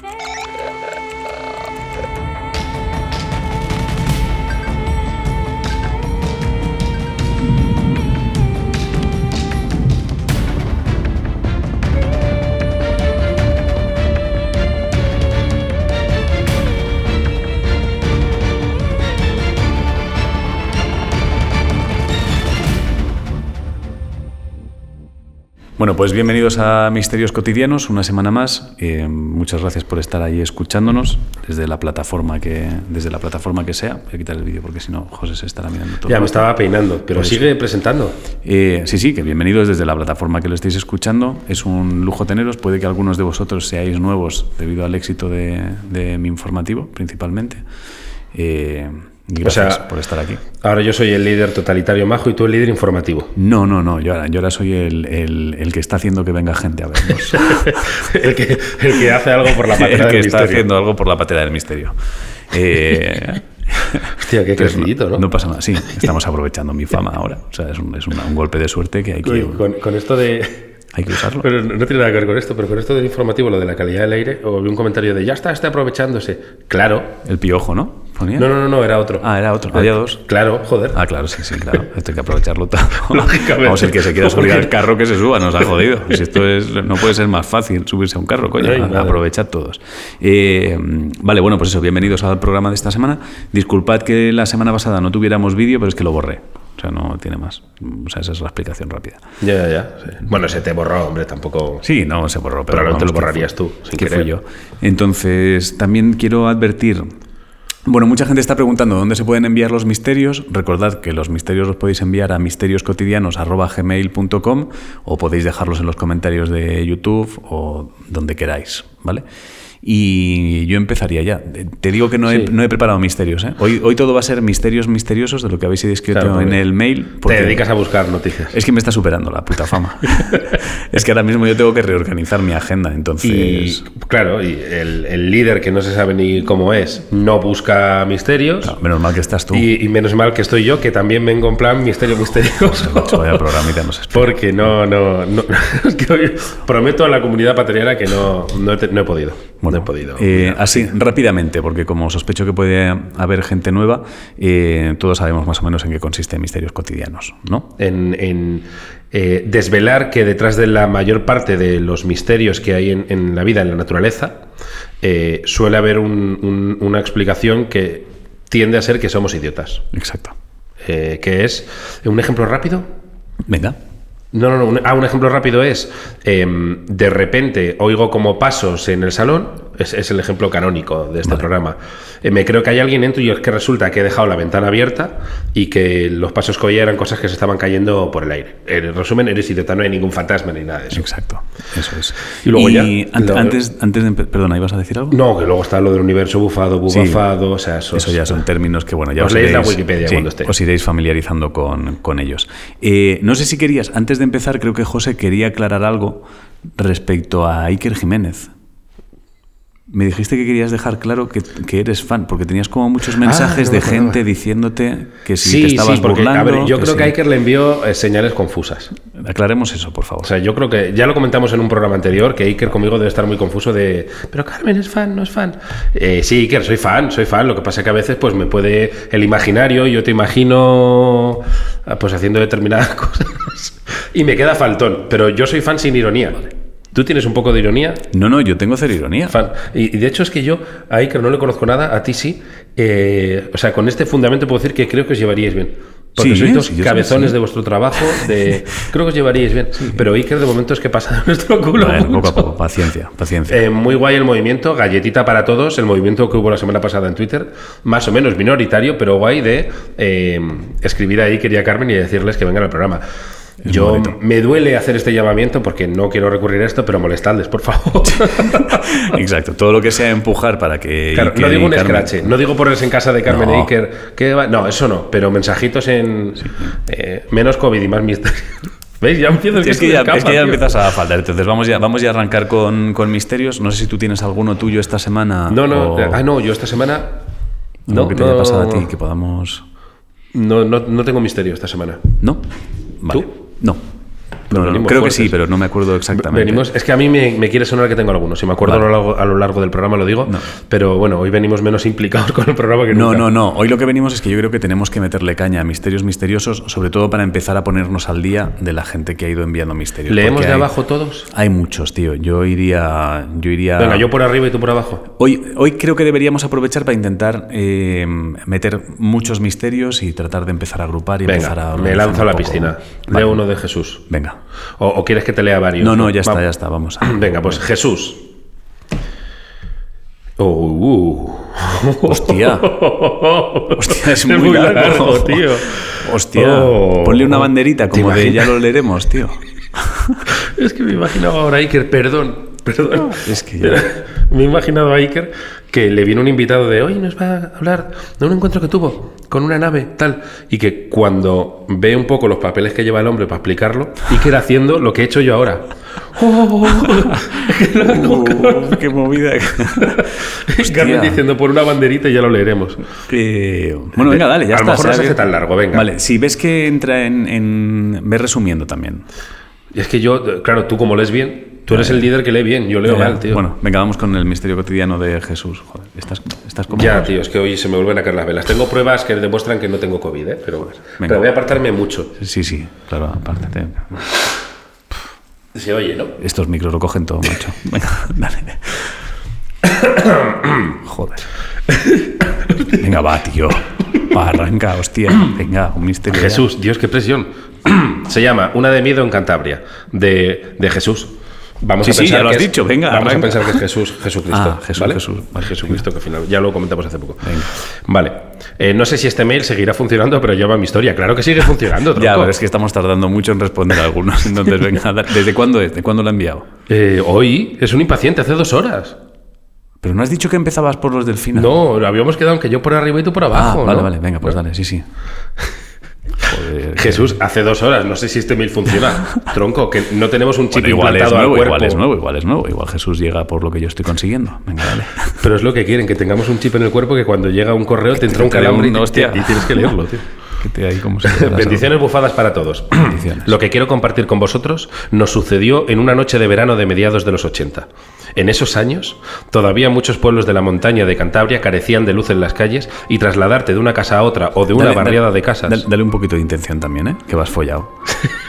Hey! Bueno, pues bienvenidos a Misterios Cotidianos, una semana más. Eh, muchas gracias por estar ahí escuchándonos desde la plataforma que, desde la plataforma que sea. Voy a quitar el vídeo porque si no, José se estará mirando todo. Ya me estaba peinando, pero sigue presentando. Eh, sí, sí, que bienvenidos desde la plataforma que lo estáis escuchando. Es un lujo teneros. Puede que algunos de vosotros seáis nuevos debido al éxito de, de mi informativo, principalmente. Eh, Gracias o sea, por estar aquí. Ahora yo soy el líder totalitario majo y tú el líder informativo. No, no, no. Yo ahora, yo ahora soy el, el, el, que está haciendo que venga gente a vernos. el, que, el, que, hace algo por la patera del misterio. El que está haciendo algo por la patera del misterio. Eh, Hostia, qué crecidito, ¿no? No pasa nada, sí. Estamos aprovechando mi fama ahora. O sea, es un, es un, un golpe de suerte que hay que... Con, con esto de... Hay que usarlo. Pero no tiene nada que ver con esto, pero con esto del informativo, lo de la calidad del aire, o vi un comentario de ya está, está aprovechándose. Claro. El piojo, ¿no? ¿Ponía? No, no, no, no, era otro. Ah, era otro. Había dos. Claro, joder. Ah, claro, sí, sí, claro. Esto hay que aprovecharlo todo. Lógicamente. Vamos, el que se quiera subir al carro que se suba, nos ha jodido. Si esto es, no puede ser más fácil subirse a un carro, coño. Ay, a, vale. aprovechar todos. Eh, vale, bueno, pues eso, bienvenidos al programa de esta semana. Disculpad que la semana pasada no tuviéramos vídeo, pero es que lo borré. O sea, no tiene más. O sea, esa es la explicación rápida. Ya, ya, ya. Sí. Bueno, se te borró, hombre, tampoco. Sí, no, se borró. Pero Probablemente vamos, lo borrarías tú, sin que querer. fui yo. Entonces, también quiero advertir. Bueno, mucha gente está preguntando dónde se pueden enviar los misterios. Recordad que los misterios los podéis enviar a misterioscotidianos.gmail.com o podéis dejarlos en los comentarios de YouTube o donde queráis, ¿vale? Y yo empezaría ya. Te digo que no, he, no he preparado misterios. ¿eh? Hoy, hoy todo va a ser misterios misteriosos de lo que habéis escrito Claro, en el mail. Te dedicas a buscar noticias. Es que me está superando la puta fama. es que ahora mismo yo tengo que reorganizar mi agenda, entonces... Y claro, y el, el líder que no se sabe ni cómo es, no busca misterios. Claro, menos mal que estás tú. Y, y menos mal que estoy yo, que también vengo en plan misterio misterioso. Vaya programita nos espera. Porque no, no, no. es que hoy prometo a la comunidad patriana que no, no, he, te- no he podido. No he podido. Eh, así, rápidamente, porque como sospecho que puede haber gente nueva, eh, todos sabemos más o menos en qué consiste Misterios Cotidianos, ¿no? en, en, eh, desvelar que detrás de la mayor parte de los misterios que hay en, en la vida, en la naturaleza, suele haber un- un- una explicación que tiende a ser que somos idiotas. Exacto. Que es un ejemplo rápido. Venga. No, no, no. Un, ah, un ejemplo rápido es, em, de repente oigo como pasos en el salón, es, es el ejemplo canónico de este Vale. programa. Eh, me creo que hay alguien dentro y es que resulta que he dejado la ventana abierta y que los pasos que oía eran cosas que se estaban cayendo por el aire. En resumen, eres idiota, no hay ningún fantasma ni nada de eso. Exacto. Eso es. Y luego ya, an- lo- antes, antes de... Perdona, ¿ibas a decir algo? No, que luego está lo del universo bufado, Sí. bubafado, o sea, eso, Eso ya son términos que, bueno, ya Os os, leéis la Wikipedia sí, cuando esté. os iréis familiarizando con, con ellos. Eh, no sé si querías, antes de empezar, creo que José quería aclarar algo respecto a Iker Jiménez. Me dijiste que querías dejar claro que, que eres fan, porque tenías como muchos mensajes no de gente diciéndote que si Sí, te estabas sí, porque, burlando. a ver, yo que creo que Iker le envió eh, señales confusas. Aclaremos eso, por favor. O sea, yo creo que ya lo comentamos en un programa anterior, que Iker conmigo debe estar muy confuso de, pero Carmen es fan, no es fan. Eh, sí, Iker, soy fan, soy fan. Lo que pasa es que a veces pues me puede el imaginario, yo te imagino ah, pues haciendo determinadas cosas y me queda faltón. Pero yo soy fan sin ironía. ¿Tú tienes un poco de ironía? no, no, yo tengo cero ironía. Fan. Y, y de hecho es que yo a Iker no le conozco nada, a ti sí. Eh, o sea, con este fundamento puedo decir que creo que os llevaríais bien. Porque Sí, sois dos sí, yo sí, cabezones sí. de vuestro trabajo, de, creo que os llevaríais bien. Pero Iker de momento es que pasa de nuestro culo. Bueno, poco mucho. a poco, paciencia, paciencia. Eh, muy guay el movimiento, galletita para todos, el movimiento que hubo la semana pasada en Twitter, más o menos minoritario, pero guay de eh, escribir a Iker y a Carmen y decirles que vengan al programa. Es Yo me duele hacer este llamamiento porque no quiero recurrir a esto, pero molestadles, por favor. Exacto, todo lo que sea empujar para que. Claro, Iker no digo un Carmen- escrache, no digo ponerse en casa de Carmen No. e Iker. que va- no, eso no, pero mensajitos en eh, menos COVID y más misterio. ¿Veis? Ya empiezo Es que, ya, escapa, es que ya empiezas a faltar. Entonces vamos ya, vamos ya a arrancar con, con misterios. No sé si tú tienes alguno tuyo esta semana. No, no, o ah, no, yo esta semana. No, que te haya pasado a ti que podamos. no, no, no tengo misterio esta semana. ¿No? Vale. ¿Tú? Non. No. No, no, creo que sí, pero no me acuerdo exactamente. Venimos, es que a mí me, me quiere sonar que tengo algunos. Si me acuerdo Vale. a, lo largo, a lo largo del programa lo digo. No. Pero bueno, hoy venimos menos implicados con el programa que No, nunca. no, no. Hoy lo que venimos es que yo creo que tenemos que meterle caña a misterios misteriosos, sobre todo para empezar a ponernos al día de la gente que ha ido enviando misterios. ¿Leemos de hay- abajo todos? Hay muchos, tío. Yo iría. Yo iría. Venga, yo por arriba y tú por abajo. Hoy, hoy creo que deberíamos aprovechar para intentar eh, meter muchos misterios y tratar de empezar a agrupar y empezar a. Me lanzo a la piscina. Vale. Leo uno de Jesús. Venga. O, o quieres que te lea varios? No, no, ya está, ya está. Vamos a. Venga, pues Jesús. Oh, uh. Hostia. Hostia, es muy, largo. tío. Hostia. Oh. Ponle una banderita ¿Te como de ya lo leeremos, tío. Es que me he imaginado ahora Iker, perdón, perdón. Es que ya- Me he imaginado a Iker que le viene un invitado de hoy nos va a hablar de un encuentro que tuvo con una nave, tal. Y que cuando ve un poco los papeles que lleva el hombre para explicarlo, Iker haciendo lo que he hecho yo ahora. Oh, Uh, qué movida. Carmen diciendo por una banderita y ya lo leeremos. Eh, bueno, venga, dale, ya A lo está. mejor no se hace tan largo, venga. Vale, si ves que entra en. en... Ve resumiendo también. Y es que yo, claro, tú como lees bien, tú eres el líder que lee bien, yo leo Eh, mal, tío. Bueno, venga, vamos con el misterio cotidiano de Jesús. Joder, ¿estás, estás como.? Ya, tío, es que hoy se me vuelven a caer las velas. Tengo pruebas que demuestran que no tengo COVID, ¿eh? pero, Venga. pero voy a apartarme mucho. Sí, sí, claro, aparte. te- Se oye, ¿no? Estos micros lo cogen todo, macho. Venga, dale. Joder. Venga, va, tío. Va, arranca, hostia. Venga, un misterio. ya. Jesús, Dios, qué presión. Se llama Una de miedo en Cantabria, de, de Jesús. Vamos Sí, a sí, pensar ya lo has que es- dicho, venga, Vamos arranca. a pensar que es Jesús, Jesucristo. Ah, Jesús, ¿vale? Jesús, vale, Jesucristo, que al final ya lo comentamos hace poco. Venga. Vale. Eh, no sé si este mail seguirá funcionando, pero lleva mi historia. Claro que sigue funcionando, Ya, pero es que estamos tardando mucho en responder a algunos. Entonces, venga, ¿desde cuándo es? ¿De cuándo lo ha enviado? Eh, hoy es un impaciente, hace dos horas. Pero no has dicho que empezabas por los del final. No, habíamos quedado en que yo por arriba y tú por Ah, abajo. vale, ¿no? vale, venga, pues dale, sí, sí. Jesús, hace dos horas, no sé si este mail funciona. Tronco, que no tenemos un chip Bueno, igual es implantado nuevo, al cuerpo. igual es nuevo, igual es nuevo. Igual Jesús llega por lo que yo estoy consiguiendo. Venga, dale. Pero es lo que quieren, que tengamos un chip en el cuerpo que cuando llega un correo te entra un calambre y tienes que leerlo, tío. Que te ahí como si fueras Bendiciones bufadas para todos. Lo que quiero compartir con vosotros nos sucedió en una noche de verano de mediados de los 80. En esos años, todavía muchos pueblos de la montaña de Cantabria carecían de luz en las calles y trasladarte de una casa a otra o de una Dale, barriada dale, de casas. Dale, dale un poquito de intención también, ¿eh? Que vas follado.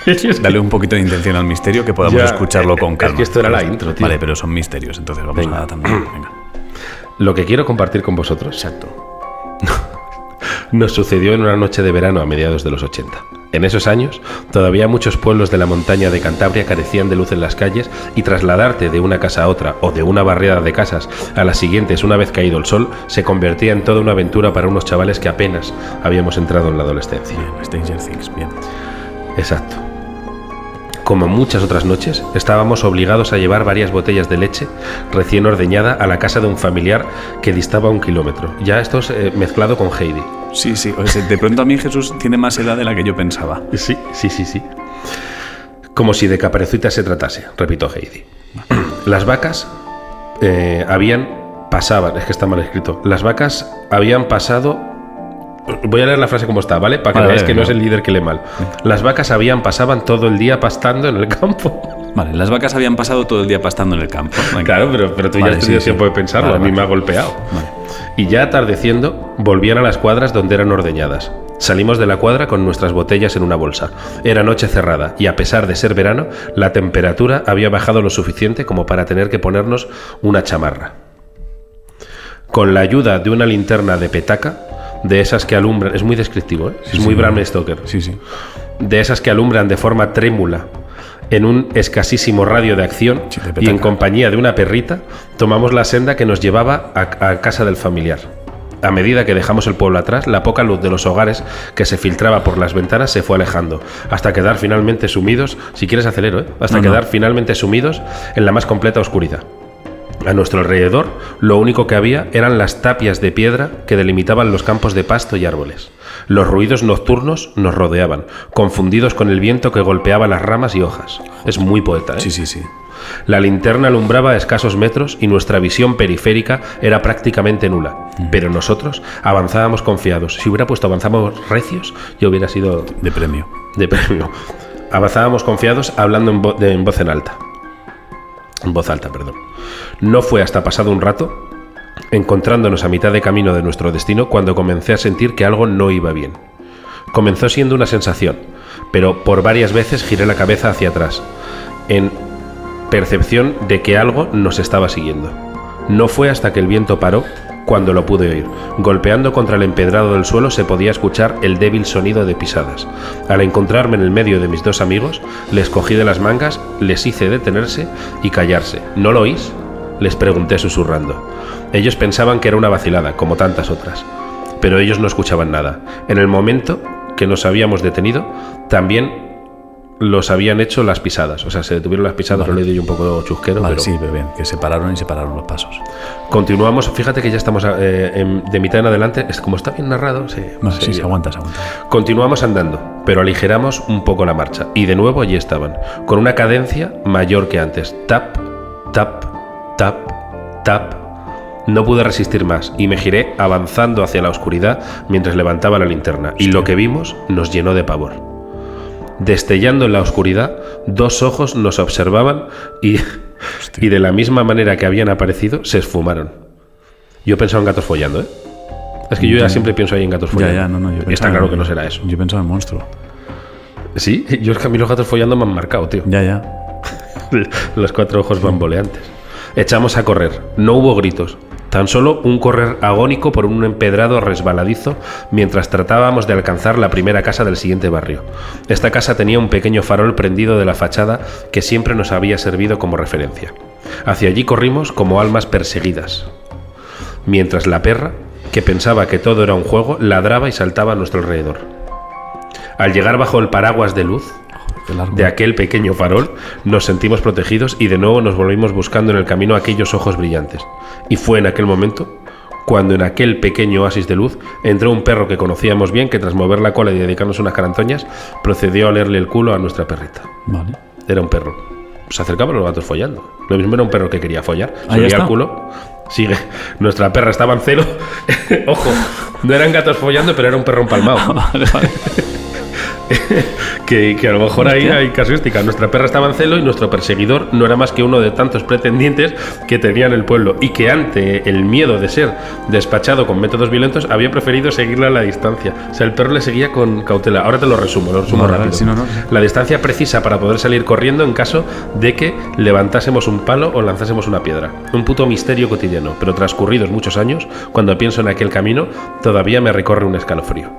Dale un poquito de intención al misterio que podamos Ya, escucharlo es con calma. que esto era la intro, tío. Vale, pero son misterios, entonces vamos Venga. a también. Venga. Lo que quiero compartir con vosotros Exacto. Nos sucedió en una noche de verano a mediados de los 80. En esos años, todavía muchos pueblos de la montaña de Cantabria carecían de luz en las calles y trasladarte de una casa a otra o de una barriada de casas a las siguientes una vez caído el sol se convertía en toda una aventura para unos chavales que apenas habíamos entrado en la adolescencia. Bien, Stranger Things, bien. Exacto. Como muchas otras noches, estábamos obligados a llevar varias botellas de leche recién ordeñada a la casa de un familiar que distaba un kilómetro. Ya esto es eh, mezclado con Heidi. Sí, sí. o sea, de pronto a mí Jesús tiene más edad de la que yo pensaba. Sí, sí, sí, sí. Como si de caperucitas se tratase, repito Heidi. Las vacas eh, habían pasaban, es que está mal escrito. Las vacas habían pasado. Voy a leer la frase como está, ¿vale? Para que Vale, veáis que no es el líder que lee mal. Las vacas habían pasaban todo el día pastando en el campo. Vale, las vacas habían pasado todo el día pastando en el campo. Venga. Claro, pero, pero tú ya has tenido sí, sí. tiempo de pensarlo, Vale, a mí me ha golpeado. Y ya atardeciendo, volvían a las cuadras donde eran ordeñadas. Salimos de la cuadra con nuestras botellas en una bolsa. Era noche cerrada y a pesar de ser verano, la temperatura había bajado lo suficiente como para tener que ponernos una chamarra. Con la ayuda de una linterna de petaca, de esas que alumbran, es muy descriptivo, ¿eh? es muy Bram Stoker, Sí, sí. de esas que alumbran de forma trémula en un escasísimo radio de acción y en compañía de una perrita, tomamos la senda que nos llevaba a, a casa del familiar. A medida que dejamos el pueblo atrás, la poca luz de los hogares que se filtraba por las ventanas se fue alejando, hasta quedar finalmente sumidos, si quieres acelero, ¿eh? hasta No, no. quedar finalmente sumidos en la más completa oscuridad. A nuestro alrededor, lo único que había eran las tapias de piedra que delimitaban los campos de pasto y árboles. Los ruidos nocturnos nos rodeaban, confundidos con el viento que golpeaba las ramas y hojas. Es muy poeta, ¿eh? Sí, sí, sí. La linterna alumbraba a escasos metros y nuestra visión periférica era prácticamente nula. Pero nosotros avanzábamos confiados. Si hubiera puesto avanzamos recios, yo hubiera sido De premio. de premio. avanzábamos confiados hablando en, vo- en voz en alta. Voz alta, perdón. No fue hasta pasado un rato, encontrándonos a mitad de camino de nuestro destino, cuando comencé a sentir que algo no iba bien. Comenzó siendo una sensación, pero por varias veces giré la cabeza hacia atrás, en percepción de que algo nos estaba siguiendo. No fue hasta que el viento paró cuando lo pude oír. Golpeando contra el empedrado del suelo se podía escuchar el débil sonido de pisadas. Al encontrarme en el medio de mis dos amigos, les cogí de las mangas, les hice detenerse y callarse. ¿No lo oís? Les pregunté susurrando. Ellos pensaban que era una vacilada, como tantas otras. Pero ellos no escuchaban nada. En el momento que nos habíamos detenido, también los habían hecho las pisadas. O sea, se detuvieron las pisadas, lo he leído yo un poco chusquero, Vale, pero sí, bien, que se pararon y se pararon los pasos. continuamos. Fíjate que ya estamos eh, en- de mitad en adelante. Es como está bien narrado, se, No, se sí, se aguanta, se aguanta. Continuamos andando, pero aligeramos un poco la marcha. Y de nuevo allí estaban, con una cadencia mayor que antes. Tap, tap, tap, tap. No pude resistir más y me giré avanzando hacia la oscuridad mientras levantaba la linterna. Y lo que vimos nos llenó de pavor. Destellando en la oscuridad, dos ojos nos observaban y, y de la misma manera que habían aparecido, se esfumaron. Yo pensaba en gatos follando, ¿eh? Es que yo ya siempre pienso ahí en gatos Ya, follando. ya, no, no. Yo Está claro que no será eso. Yo pensaba en monstruo. Sí, yo es que a mí los gatos follando me han marcado, tío. Ya, ya. Los cuatro ojos bamboleantes. Echamos a correr. No hubo gritos. Tan solo un correr agónico por un empedrado resbaladizo mientras tratábamos de alcanzar la primera casa del siguiente barrio. Esta casa tenía un pequeño farol prendido de la fachada que siempre nos había servido como referencia. Hacia allí corrimos como almas perseguidas. Mientras la perra, que pensaba que todo era un juego, ladraba y saltaba a nuestro alrededor. Al llegar bajo el paraguas de luz. De aquel pequeño farol, nos sentimos protegidos y de nuevo nos volvimos buscando en el camino aquellos ojos brillantes. Y fue en aquel momento cuando en aquel pequeño oasis de luz entró un perro que conocíamos bien que tras mover la cola y dedicarnos unas carantoñas procedió a olerle el culo a nuestra perrita. Vale. Era un perro. Se acercaban los gatos follando. Lo mismo era un perro que quería follar. Se olía el culo. Sigue. Nuestra perra estaba en celo. Ojo, no eran gatos follando, pero era un perro empalmado. Vale, vale. que, que a lo mejor ahí hay casuística. Nuestra perra estaba en celo y nuestro perseguidor no era más que uno de tantos pretendientes que tenía en el pueblo y que ante el miedo de ser despachado con métodos violentos había preferido seguirle a la distancia. O sea, el perro le seguía con cautela. Ahora te lo resumo, lo resumo vale, rápido. no, no. La distancia precisa para poder salir corriendo en caso de que levantásemos un palo o lanzásemos una piedra. Un puto misterio cotidiano, pero transcurridos muchos años, cuando pienso en aquel camino, todavía me recorre un escalofrío.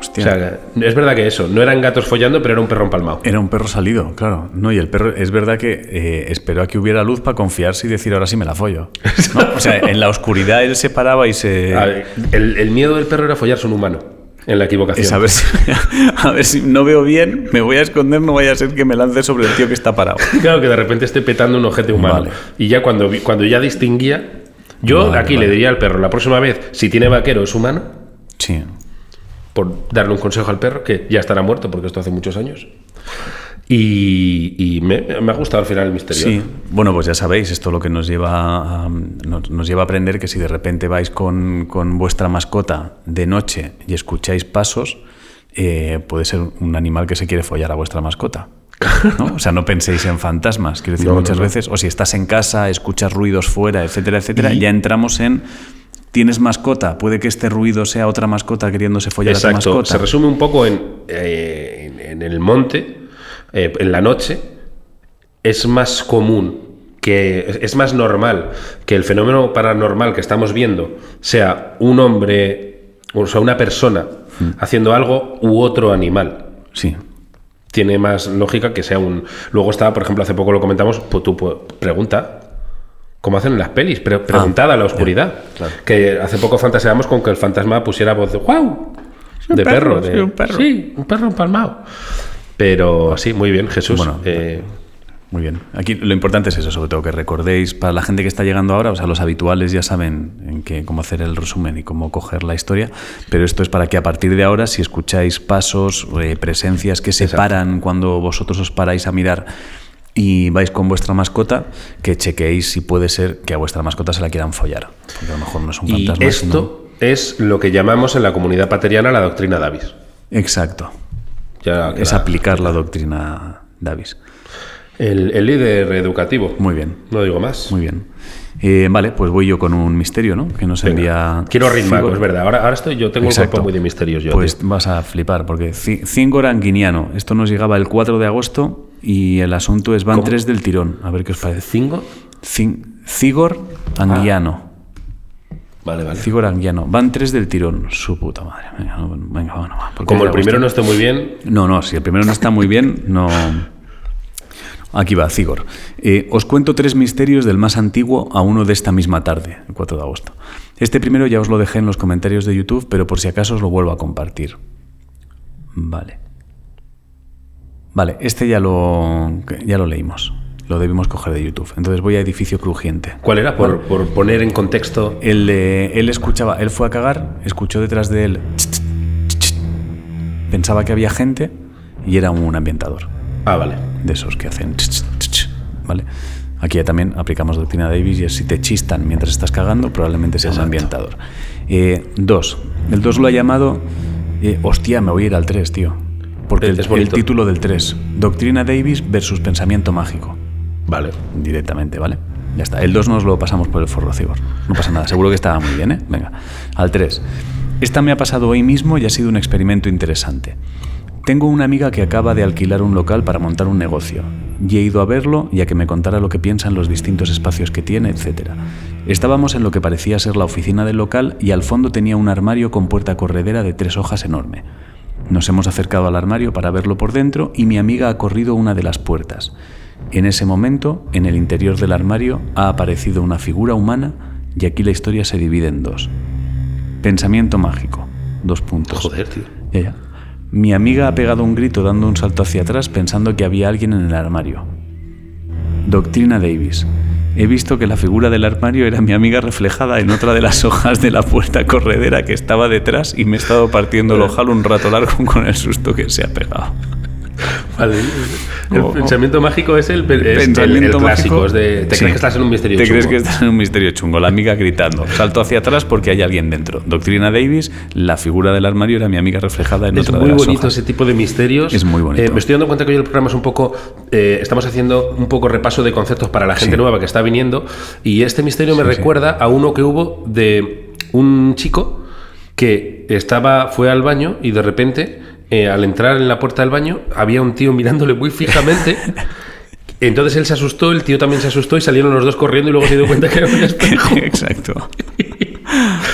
Hostia. O sea, es verdad que eso, no eran gatos follando, pero era un perro empalmado. Era un perro salido, claro. No, y el perro, es verdad que eh, esperó a que hubiera luz para confiarse y decir ahora sí me la follo. ¿No? O sea, en la oscuridad él se paraba y se. A ver, el, el miedo del perro era follarse un humano, en la equivocación. Es a ver, si, a ver si no veo bien, me voy a esconder, no vaya a ser que me lance sobre el tío que está parado. Claro, que de repente esté petando un objeto humano. Vale. Y ya cuando, cuando ya distinguía, yo Vale, aquí vale. le diría al perro, la próxima vez, si tiene vaquero es humano, Sí. Por darle un consejo al perro, que ya estará muerto porque esto hace muchos años. Y, y me, me ha gustado al final el misterio. Sí, bueno, pues ya sabéis, esto lo que nos lleva a, nos, nos lleva a aprender que si de repente vais con, con vuestra mascota de noche y escucháis pasos, eh, puede ser un animal que se quiere follar a vuestra mascota. ¿no? O sea, no penséis en fantasmas, quiero decir, No, muchas no. veces, o si estás en casa, escuchas ruidos fuera, etcétera, etcétera, Y- ya entramos en... Tienes mascota, puede que este ruido sea otra mascota queriéndose follar a tu Exacto. mascota. Se resume un poco en, eh, en, en el monte, eh, en la noche, es más común que es- más normal que el fenómeno paranormal que estamos viendo sea un hombre, o sea, una persona Hmm. haciendo algo u otro animal. Sí, Tiene más lógica que sea un. Luego está, por ejemplo, hace poco lo comentamos, pues tú pues, pregunta. Como hacen en las pelis, pre- preguntada a la oscuridad. Ah, claro. Que hace poco fantaseamos con que el fantasma pusiera voz de ¡Wow! De perro, perro, de- sí, un perro. Sí, un perro empalmado. Pero sí, muy bien, Jesús. Bueno, Eh, Muy bien. Aquí lo importante es eso, sobre todo que recordéis, para la gente que está llegando ahora, o sea, los habituales ya saben en qué, cómo hacer el resumen y cómo coger la historia, pero esto es para que a partir de ahora, si escucháis pasos, eh, presencias que se Exacto. paran cuando vosotros os paráis a mirar y vais con vuestra mascota, que chequeéis si puede ser que a vuestra mascota se la quieran follar. Porque a lo mejor no es un y fantasma. esto es lo que llamamos en la comunidad pateriana la doctrina Davis. Exacto. Ya es aplicar la doctrina Davis. El, el líder educativo. Muy bien, No digo más. muy bien. Eh, vale, pues voy yo con un misterio, ¿no? Que nos Venga. envía. Quiero Figor. es verdad. Ahora, ahora estoy, yo tengo un cuerpo muy de misterios. Yo, Pues tío. vas a flipar, porque Cingor Anguiniano. Esto nos llegaba el 4 de agosto y el asunto es van ¿Cómo? tres del tirón. A ver qué os parece. ¿Cinco? Cin- Cigor Anguiano. Vale, vale. Cigor Anguiano. Van tres del tirón. Su puta madre. Venga, no, venga, porque Como el primero no esté muy bien, No, no, si el primero no está muy bien, no. Aquí va, Cigor. Eh, os cuento tres misterios del más antiguo a uno de esta misma tarde, el 4 de agosto. Este primero ya os lo dejé en los comentarios de YouTube, pero por si acaso os lo vuelvo a compartir. Vale. Vale, este ya lo, ya lo leímos. Lo debimos coger de YouTube. Entonces voy a Edificio Crujiente. ¿cuál era? Por, por poner en contexto. El de- él escuchaba, él fue a cagar, escuchó detrás de él. Pensaba que había gente y era un ambientador Ah, vale. de esos que hacen. ¿Vale? Aquí ya también aplicamos doctrina Davis y es si te chistan mientras estás cagando, probablemente sea un Exacto. ambientador. Eh, dos. El 2 lo ha llamado. eh, hostia, me voy a ir al 3, tío. Porque el, título del 3, Doctrina Davis versus Pensamiento Mágico. Vale. Directamente, ¿vale? Ya está. El 2 nos lo pasamos por el forro cibor. No pasa nada, seguro que estaba muy bien, ¿eh? Venga. Al 3. Esta me ha pasado hoy mismo y ha sido un experimento interesante. Tengo una amiga que acaba de alquilar un local para montar un negocio y he ido a verlo y a que me contara lo que piensa en los distintos espacios que tiene, etc. Estábamos en lo que parecía ser la oficina del local y al fondo tenía un armario con puerta corredera de tres hojas enorme. Nos hemos acercado al armario para verlo por dentro y mi amiga ha corrido una de las puertas. En ese momento, en el interior del armario, ha aparecido una figura humana y aquí la historia se divide en dos. Pensamiento mágico. Dos puntos. Joder, tío. Ya, ya. Mi amiga ha pegado un grito dando un salto hacia atrás pensando que había alguien en el armario. Doctrina Davis. He visto que la figura del armario era mi amiga reflejada en otra de las hojas de la puerta corredera que estaba detrás y me he estado partiendo el ojal un rato largo con el susto que se ha pegado. Vale. El pensamiento mágico es el, es el- el, Pensamiento clásico. mágico. es de, te Sí. crees que estás en un misterio Te crees chungo. que estás en un misterio chungo. La amiga gritando. Salto hacia atrás porque hay alguien dentro. Doctrina Davis, la figura del armario era mi amiga reflejada en Es otra muy de las bonito hojas. ese tipo de misterios. Es muy bonito. Eh, me estoy dando cuenta que hoy el programa es un poco. eh, estamos haciendo un poco repaso de conceptos para la gente Sí. nueva que está viniendo. Y este misterio me Sí, sí. recuerda a uno que hubo de un chico que estaba, fue al baño y de repente, eh, al entrar en la puerta del baño, había un tío mirándole muy fijamente. Entonces él se asustó, el tío también se asustó y salieron los dos corriendo y luego se dio cuenta que era un espejo. Exacto.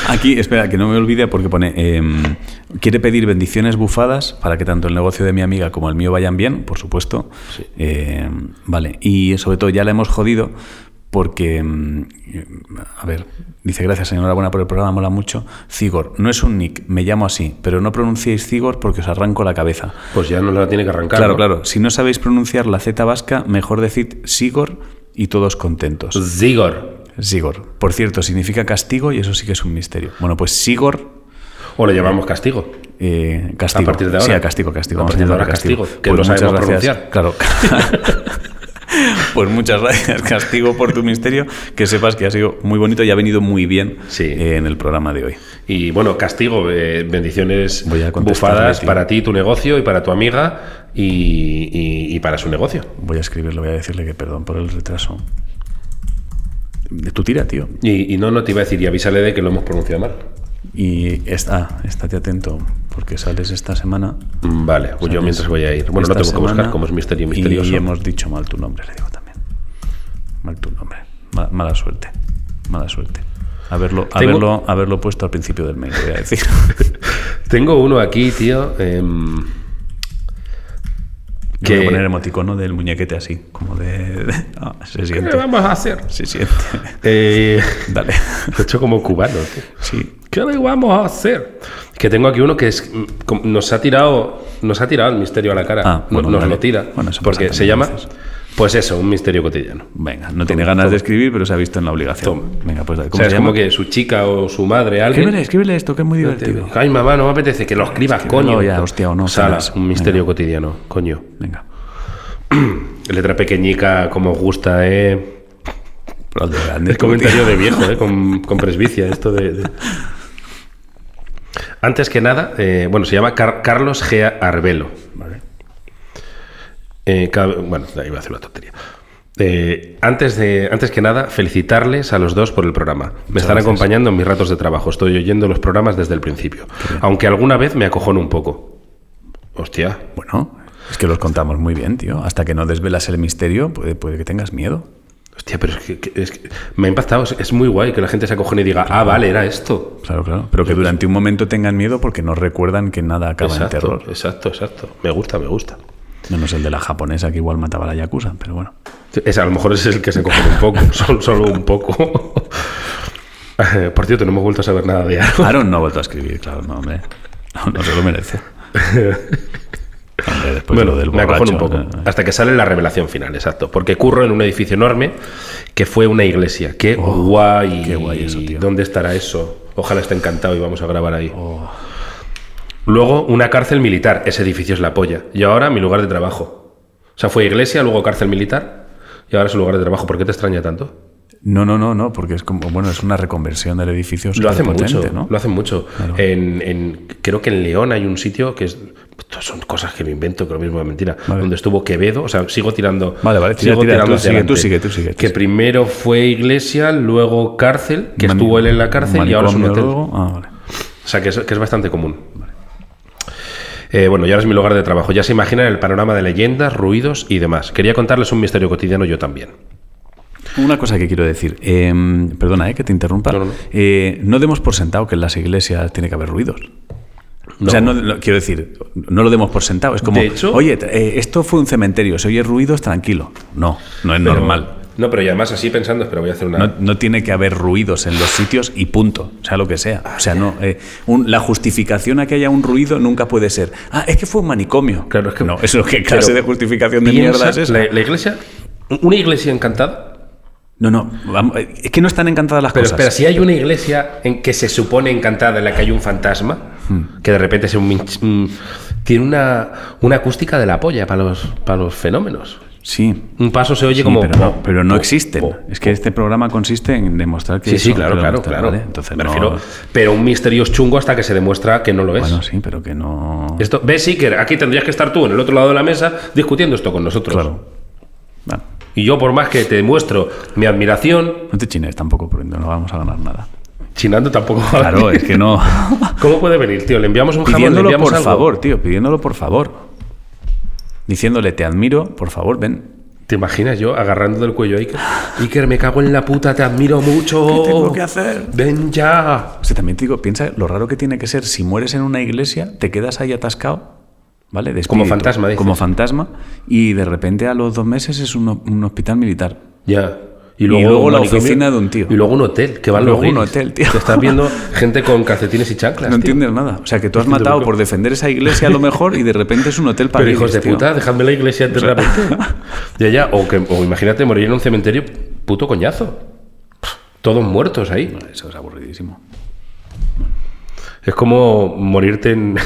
Aquí, espera, que no me olvide porque pone, em, quiere pedir bendiciones bufadas para que tanto el negocio de mi amiga como el mío vayan bien, por supuesto. Em, vale, y sobre todo ya la hemos jodido porque, em, a ver, dice gracias, enhorabuena por el programa, mola mucho. Cigor, no es un nick, me llamo así, pero no pronunciéis Cigor porque os arranco la cabeza. Pues ya no la tiene que arrancar. Claro, ¿no? claro, si no sabéis pronunciar la Z vasca, mejor decid Sigor y todos contentos. Zigor. Sigor. Por cierto, significa castigo y eso sí que es un misterio. Bueno, pues Sigor, O le llamamos castigo. eh, castigo. A partir de ahora. Sí, a castigo, castigo. A Vamos partir de ahora castigo, que Pues lo sabemos gracias. Claro. pues muchas gracias, castigo, por tu misterio. Que sepas que ha sido muy bonito y ha venido muy bien Sí. eh, en el programa de hoy. Y bueno, castigo, eh, bendiciones bufadas tío. para ti, tu negocio y para tu amiga y, y- y para su negocio. Voy a escribirle, voy a decirle que perdón por el retraso. De tu tira, tío. Y, y no, no te iba a decir, y avísale de que lo hemos pronunciado mal. Y está, estate atento, porque sales esta semana. Mm, Vale, pues yo mientras voy a ir. Bueno, no tengo que buscar como es misterio misterioso. Y hemos dicho mal tu nombre, le digo también. Mal tu nombre. Ma- mala suerte. Mala suerte. Haberlo, Tengo- haberlo, haberlo puesto al principio del mail, voy a decir. Tengo uno aquí, tío. em, Que... Voy a poner emoticono del muñequete así, como de. de- ah, se siente. a hacer? Se siente. Eh, Dale. lo he hecho como cubano, tío. Sí. ¿Qué le vamos a hacer? Que tengo aquí uno que es, mm, nos ha tirado nos ha tirado el misterio a la cara. Ah, bueno, nos lo tira. Bueno, porque se llama, veces. Pues eso, un misterio cotidiano. Venga, no tiene ganas toma. de escribir, pero se ha visto en la obligación. Toma. Venga, pues dale. O ¿Cómo sea, se es como que su chica o su madre, alguien. Escríbele, escríbele esto, que es muy divertido. Ay, mamá, no me apetece que lo escribas, Escríbelo coño. ya, hostia, o no, Sala, cenas. un misterio Venga. cotidiano, coño. Venga. Letra pequeñica, como os gusta, ¿eh? De grande, El comentario de viejo, ¿eh? Con, con presbicia, esto de... de- Antes que nada, eh, bueno, se llama Car- Carlos G. Arbelo. Eh, cada- bueno, iba a hacer una tontería. Eh, antes, de, antes que nada, felicitarles a los dos por el programa. Me están gracias. acompañando en mis ratos de trabajo. Estoy oyendo los programas desde el principio. Aunque alguna vez me acojono un poco. Hostia. Bueno, es que los contamos muy bien, tío. Hasta que no desvelas el misterio, puede, puede que tengas miedo. Hostia, pero es que, que- es que me ha impactado. Es, es muy guay que la gente se acojone y diga, ah, vale, era esto. Claro, claro. Pero que durante un momento tengan miedo porque no recuerdan que nada acaba Exacto, en terror. exacto, exacto. Me gusta, me gusta. Menos el de la japonesa que igual mataba a la yakuza, pero bueno. Es, a lo mejor ese es el que se acojona un poco, solo, solo un poco. Eh, Por cierto, no hemos vuelto a saber nada de Aaron. Aaron no ha vuelto a escribir, claro, no, hombre. No, no se lo merece. Hombre, después de Bueno, lo del me un poco. eh, Hasta que sale la revelación final, exacto. Porque curro en un edificio enorme que fue una iglesia. Qué guay. Oh, qué guay eso, tío. ¿Dónde estará eso? Ojalá esté encantado y vamos a grabar ahí. Oh. Luego, una cárcel militar. Ese edificio es la polla. Y ahora mi lugar de trabajo. O sea, fue iglesia, luego cárcel militar y ahora es su lugar de trabajo. ¿Por qué te extraña tanto? No, no, no, no, porque es como, bueno, es una reconversión del edificio Lo hacen superpotente, mucho, ¿no? lo hacen mucho. En, en- creo que en León hay un sitio que es... Son cosas que me invento, que lo mismo es mentira. Vale. Donde estuvo Quevedo, o sea, sigo tirando... Vale, vale, tira, sigo tira, tirando tú sigue, tú sigue, tú sigue, tú Que primero fue iglesia, luego cárcel, que Mani- estuvo él en la cárcel y ahora es un hotel. Ah, vale. O sea, que es, que es bastante común. Eh, bueno, y ahora es mi lugar de trabajo. Ya se imaginan el panorama de leyendas, ruidos y demás. Quería contarles un misterio cotidiano yo también. Una cosa que quiero decir, eh, perdona eh, que te interrumpa, No, no, no. Eh, no demos por sentado que en las iglesias tiene que haber ruidos. No. O sea, no, no- quiero decir, no lo demos por sentado. Es como, hecho- oye, eh, esto fue un cementerio, se oye ruidos, tranquilo. No, no es normal. No, pero y además así pensando, espera, voy a hacer una... No, no tiene que haber ruidos en los sitios y punto, sea lo que sea. O sea, no, eh, un- la justificación a que haya un ruido nunca puede ser. Ah, es que fue un manicomio. Claro, es que- no, eso qué clase Claro, de justificación de mierda es esa. La, la iglesia, una iglesia encantada. No, no, vamos, es que no están encantadas las Pero cosas. espera, si hay una iglesia en que se supone encantada en la que hay un fantasma, Hmm. que de repente es un, minch- un- tiene una, una acústica de la polla para los, para los fenómenos. Sí. Un paso se oye Sí, como. pero no, pero no po, existen. po, es que este programa consiste en demostrar que Sí, sí, claro, claro, claro. ¿vale? Entonces, Me no- refiero, pero un misterio es chungo hasta que se demuestra que no lo es. Bueno, sí, pero que no. Esto, ves, Iker, aquí tendrías que estar tú en el otro lado de la mesa discutiendo esto con nosotros. Claro. Y yo, por más que te demuestro mi admiración, no te chines tampoco, porque no vamos a ganar nada. chinando tampoco. Claro, es que no. ¿Cómo puede venir, tío? Le enviamos un jamón, le pidiéndolo enviamos por algo? favor, tío, pidiéndolo por favor. Diciéndole, te admiro, por favor, ven. ¿Te imaginas yo agarrando del cuello a Iker? Iker, me cago en la puta, te admiro mucho. ¿Qué tengo que hacer? Ven ya. O sea, también te digo, piensa lo raro que tiene que ser si mueres en una iglesia, te quedas ahí atascado, ¿vale? De Como espíritu, fantasma, dices. Como fantasma, y de repente a los dos meses es un, un hospital militar. Ya. Y luego la oficina de un tío. Y luego un hotel, que van Y los luego un hotel, tío. Te estás viendo gente con calcetines y chanclas. No tío. entiendes nada. O sea, que tú has matado por defender esa iglesia a lo mejor y de repente es un hotel para Pero hijos de tío. puta, dejadme la iglesia enteramente. ya, ya. O, que, o imagínate morir en un cementerio, puto coñazo. Todos muertos ahí. Eso es aburridísimo. Es como morirte en,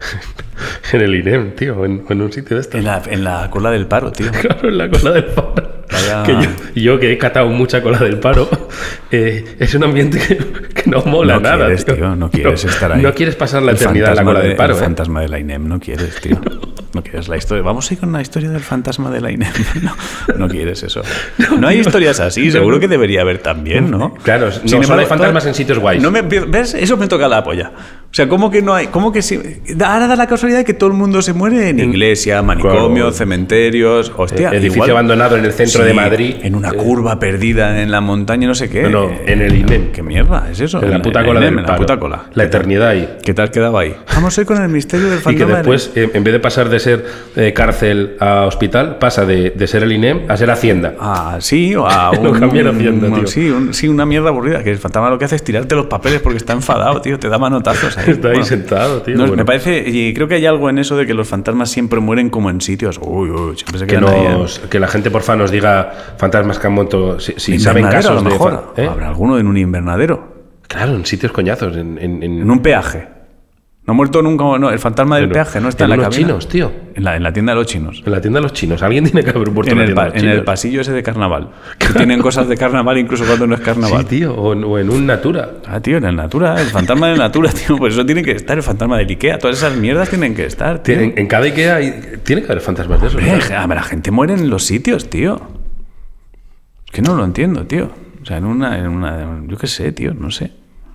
en el INEM, tío, en, en un sitio de estos. En la, en la cola del paro, tío. Claro, en la cola del paro. Vaya- Que yo, yo que he catado mucha cola del paro, eh, es un ambiente que, que no mola No nada. quieres, tío, no quieres estar ahí. No quieres pasar la El eternidad en la cola de- del paro. El ¿eh? fantasma de la INEM, no quieres, tío. No quieres la historia. Vamos a ir con la historia del fantasma de la INEM. No, no quieres eso. No hay historias así, seguro que debería haber también, ¿no? Claro, no, Sin solo embargo, hay fantasmas todo- en sitios guays. No me, ¿Ves? Eso me toca la polla. O sea, ¿cómo que no hay? ¿Cómo que sí? Ahora da la casualidad de que todo el mundo se muere en iglesia, manicomio, Claro. cementerios. Hostia, Edificio igual- abandonado en el centro de Madrid. En una Eh, curva perdida en la montaña, no sé qué. No, no, en el INEM. ¿Qué mierda es eso? En la puta cola del en la puta cola. La eternidad ahí. ¿Qué tal quedaba ahí? Vamos ir con el misterio del Y que fantasma. de- después, eh, en vez de pasar de ser eh, cárcel a hospital, pasa de, de ser el INEM a ser Hacienda. Ah, sí, o a un, cambian Hacienda, tío. Sí, un- sí, una mierda aburrida. Que el fantasma lo que hace es tirarte los papeles porque está enfadado, tío. Te da manotazos ahí. Está ahí sentado, tío, no, bueno. Me parece, y creo que hay algo en eso de que los fantasmas siempre mueren como en sitios. Uy, uy, siempre se Que, ahí. ¿eh? la gente, porfa, nos diga fantasmas que han muerto. Si, si En saben casos a lo mejor. ¿eh? Habrá alguno en un invernadero. Claro, en sitios coñazos. En, en- en- En un peaje. No ha muerto nunca, no, el fantasma del Pero peaje no está en, en la los cabina. chinos, tío. En la, en la tienda de los chinos. En la tienda de los chinos. Alguien tiene que haber muerto En en, la el, tienda pa- de los en el pasillo ese de carnaval. Que tienen cosas de carnaval incluso cuando no es carnaval. Sí, tío. O en, o en un Natura. Ah, tío, en el Natura, el fantasma del Natura, tío, pues eso tiene que estar, el fantasma del Ikea, todas esas mierdas tienen que estar, tío. En, cada Ikea hay- tiene que haber fantasmas de esos. Ver, la gente muere en los sitios, tío. Es que no lo entiendo, tío. O sea, en una, en una yo qué sé, tío, no sé.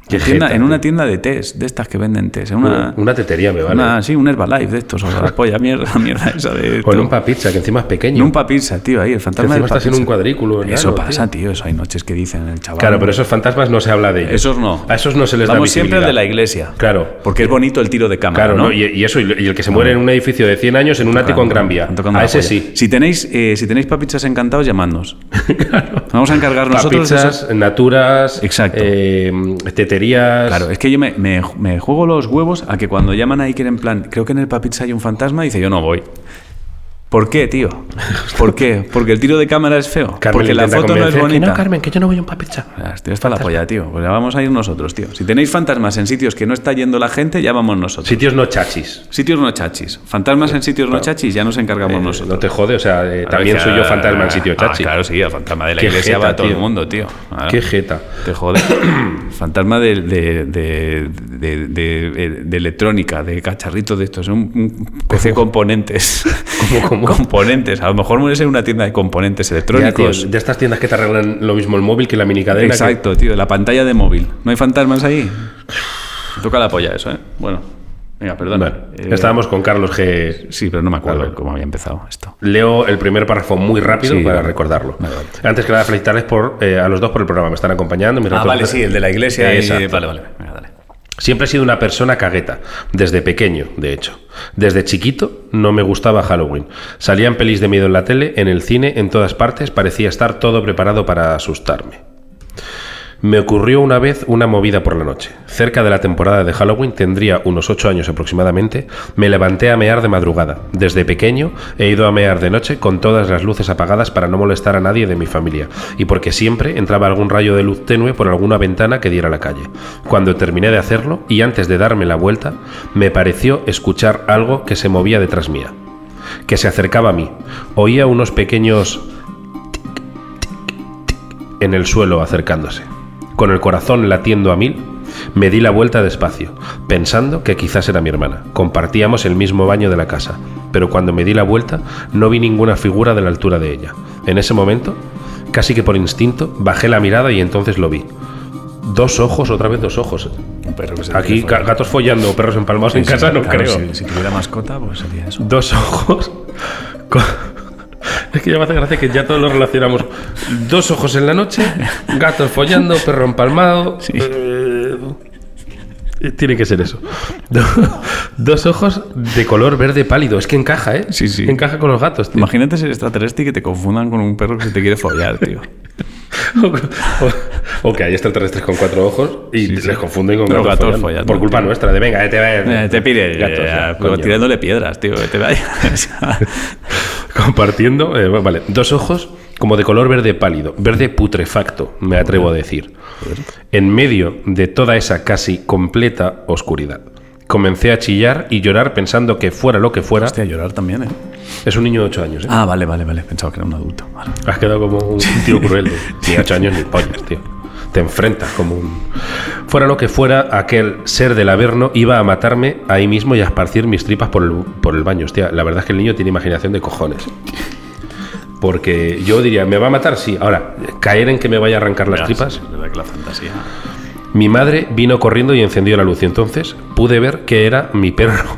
En, tienda- jeta, en una tienda de test, de estas que venden test, en una, Una tetería me vale. una- sí, un Herbalife de estos, o la polla, mierda, mierda esa de... O en un pizza, que encima es pequeño. En un papizza, tío, ahí, el que fantasma encima del estás en un papizza. cuadrículo. Eso pasa, tío. tío, eso hay noches que dicen el chaval. Claro, pero esos fantasmas no se habla de ellos. Esos no. A esos no se les Vamos da siempre al de la iglesia. Claro. Porque es bonito el tiro de cámara, Claro, ¿no? ¿no? Y, y eso, y el que se muere en un edificio de 100 años en un ático en Gran Vía. A ese sí. Si tenéis, eh, si tenéis papichas encantados, llamadnos. Vamos a encargar nosotros. de Pizzas, esos- naturas, Exacto. Claro, es que yo me, me- me juego los huevos a que cuando llaman a Iker en plan, creo que en el papizza hay un fantasma, dice yo no voy. ¿Por qué, tío? ¿Por qué? Porque el tiro de cámara es feo. Carmen porque la foto no es que bonita. No, Carmen, que yo no voy a un papizza. Ah, Estoy hasta la polla, tío. Pues ya vamos a ir nosotros, tío. Si tenéis fantasmas en sitios que no está yendo la gente, ya vamos nosotros. Sitios no chachis. Sitios no chachis. Fantasmas en sitios no chachis, ya nos encargamos nosotros. No te jode, o sea, eh, también soy yo fantasma en sitio Ah, chachi. claro, sí, el fantasma de la Qué iglesia jeta, va a todo tío. el mundo, tío. Qué jeta. Te jode. Fantasma de, de, de, de- de- de electrónica, de cacharritos de estos. Un, un PC componentes. ¿Cómo, cómo? Componentes. A lo mejor mueres en una tienda de componentes Ya, tío, electrónicos. de estas tiendas que te arreglan lo mismo el móvil que la minicadena. que- Exacto, tío. La pantalla de móvil. ¿No hay fantasmas ahí? Toca la polla eso, ¿eh? Bueno. Venga, perdón. Bueno, Eh, estávamos con Carlos G. Sí, pero no me acuerdo cómo había empezado esto. Leo el primer párrafo muy rápido Sí, para vale. recordarlo. Vale, vale. Antes que nada, felicitarles por, eh, a los dos por el programa. Me están acompañando. mis Ah, vale, sí, el de la iglesia. y-. Vale, vale. Venga. Siempre he sido una persona cagueta, desde pequeño, de hecho. Desde chiquito no me gustaba Halloween. Salían pelis de miedo en la tele, en el cine, en todas partes, parecía estar todo preparado para asustarme. Me ocurrió una vez una movida por la noche. Cerca de la temporada de Halloween, tendría unos 8 años aproximadamente, me levanté a mear de madrugada. Desde pequeño he ido a mear de noche con todas las luces apagadas para no molestar a nadie de mi familia y porque siempre entraba algún rayo de luz tenue por alguna ventana que diera a la calle. Cuando terminé de hacerlo y antes de darme la vuelta, me pareció escuchar algo que se movía detrás mía, que se acercaba a mí. Oía unos pequeños en el suelo acercándose. Con el corazón latiendo a mil, me di la vuelta despacio, pensando que quizás era mi hermana. Compartíamos el mismo baño de la casa, pero cuando me di la vuelta no vi ninguna figura de la altura de ella. En ese momento, casi que por instinto, bajé la mirada y entonces lo vi. Dos ojos, otra vez dos ojos. Perro que Aquí follar. gatos follando o perros empalmados en Sí, casa no claro, creo. Si, si tuviera mascota, pues sería eso. Dos ojos. con- Es que ya me hace gracia que ya todos lo relacionamos. Dos ojos en la noche, gatos follando, perro empalmado. eh, tiene que ser eso. Do- Dos ojos de color verde pálido. Es que encaja, ¿eh? Sí, sí. Encaja con los gatos, tío. Imagínate ser extraterrestre y que te confundan con un perro que se te quiere follar, tío. O que hay extraterrestres con cuatro ojos y Sí, sí. les confunden con gatos, gatos follando. Por culpa tío. nuestra, de venga, eh, te, Eh, pide, Gatos, eh, ya, tirándole piedras, tío. Que te vaya. compartiendo, eh, vale, dos ojos como de color verde pálido, verde putrefacto, me atrevo a decir, en medio de toda esa casi completa oscuridad. Comencé a chillar y llorar pensando que fuera lo que fuera, Hostia, llorar también, ¿eh? Es un niño de 8 años, ¿eh? Ah, vale, vale, vale. Pensaba que era un adulto. Vale. Has quedado como un tío cruel. de- Ni 8 años ni pollas, tío. Te enfrentas como un... Fuera lo que fuera, aquel ser del Averno iba a matarme ahí mismo y a esparcir mis tripas por el, por el baño. Hostia, la verdad es que el niño tiene imaginación de cojones. Porque yo diría, ¿me va a matar? Sí. Ahora, caer en que me vaya a arrancar las Ya, tripas. que la fantasía. Mi madre vino corriendo y encendió la luz y entonces pude ver que era mi perro.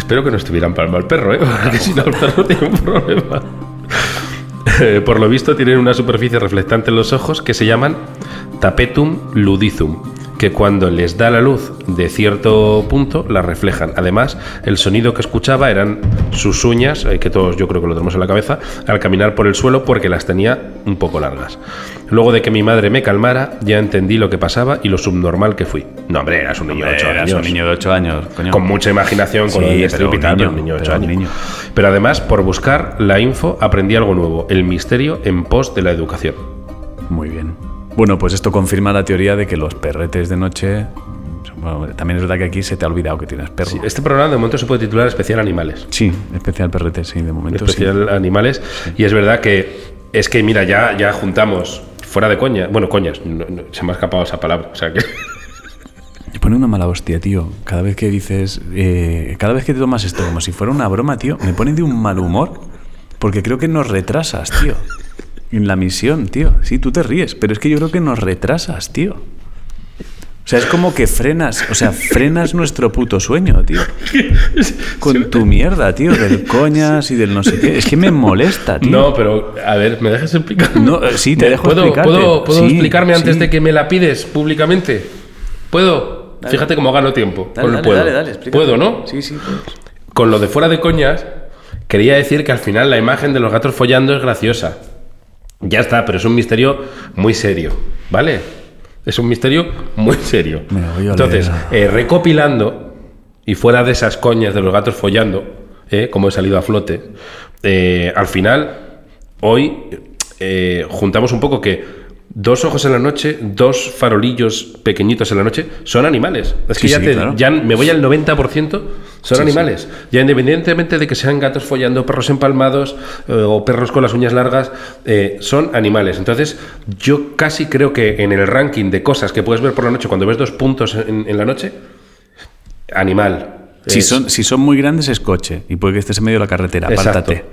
Espero que no estuvieran palma el perro, ¿eh? Porque si no, el perro tiene un problema. Eh, Por lo visto tienen una superficie reflectante en los ojos que se llaman tapetum ludizum, que cuando les da la luz de cierto punto la reflejan. Además, el sonido que escuchaba eran sus uñas, eh, que todos yo creo que lo tenemos en la cabeza, al caminar por el suelo porque las tenía un poco largas. Luego de que mi madre me calmara, ya entendí lo que pasaba y lo subnormal que fui. No, hombre, eras un niño de 8 Eras años. un niño de 8 años, coño. Con mucha imaginación, con Sí, y un niño, de pero 8 un años. niño. Pero además, por buscar la info, aprendí algo nuevo, el misterio en pos de la educación. Muy bien. Bueno, pues esto confirma la teoría de que los perretes de noche Bueno, también es verdad que aquí se te ha olvidado que tienes perro. Sí, Sí, este programa de momento se puede titular Especial Animales. especial perrete, sí, de momento sí. especial animales. Y es verdad que es que, mira, ya, ya juntamos, fuera de coña, bueno, coñas, no- no, se me ha escapado esa palabra. O sea que. Me pone una mala hostia, tío. Cada vez que dices, eh, cada vez que te tomas esto como si fuera una broma, tío, me pone de un mal humor. Porque creo que nos retrasas, tío. En la misión, tío. Sí, tú te ríes, pero es que yo creo que nos retrasas, tío. O sea, es como que frenas, o sea, frenas nuestro puto sueño, tío. Con tu mierda, tío, del coñas y del no sé qué. Es que me molesta, tío. No, pero a ver, ¿me dejas explicar? No, sí, te ¿Me- dejo ¿Puedo, explicarte. ¿Puedo, puedo Sí, explicarme antes sí. de que me la pides públicamente? ¿Puedo? Fíjate cómo gano tiempo. Dale, dale, puedo. dale, dale. Puedo, ¿no? Sí, sí, puedes. Con lo de fuera de coñas, quería decir que al final la imagen de los gatos follando es graciosa. Ya está, pero es un misterio muy serio, ¿vale? Es un misterio muy serio. Me voy a Entonces, eh, recopilando, y fuera de esas coñas de los gatos follando, eh, como he salido a flote, eh, al final, hoy eh, juntamos un poco que dos ojos en la noche, dos farolillos pequeñitos en la noche, son animales. Es que Sí, ya, sí, te- claro. ya me voy al 90%, son Sí, animales. Ya independientemente de que sean gatos follando, perros empalmados eh, o perros con las uñas largas, eh, son animales. Entonces, yo casi creo que en el ranking de cosas que puedes ver por la noche, cuando ves dos puntos en, en la noche, animal. Si son, si son muy grandes es coche y puede que estés en medio de la carretera, Exacto. apártate.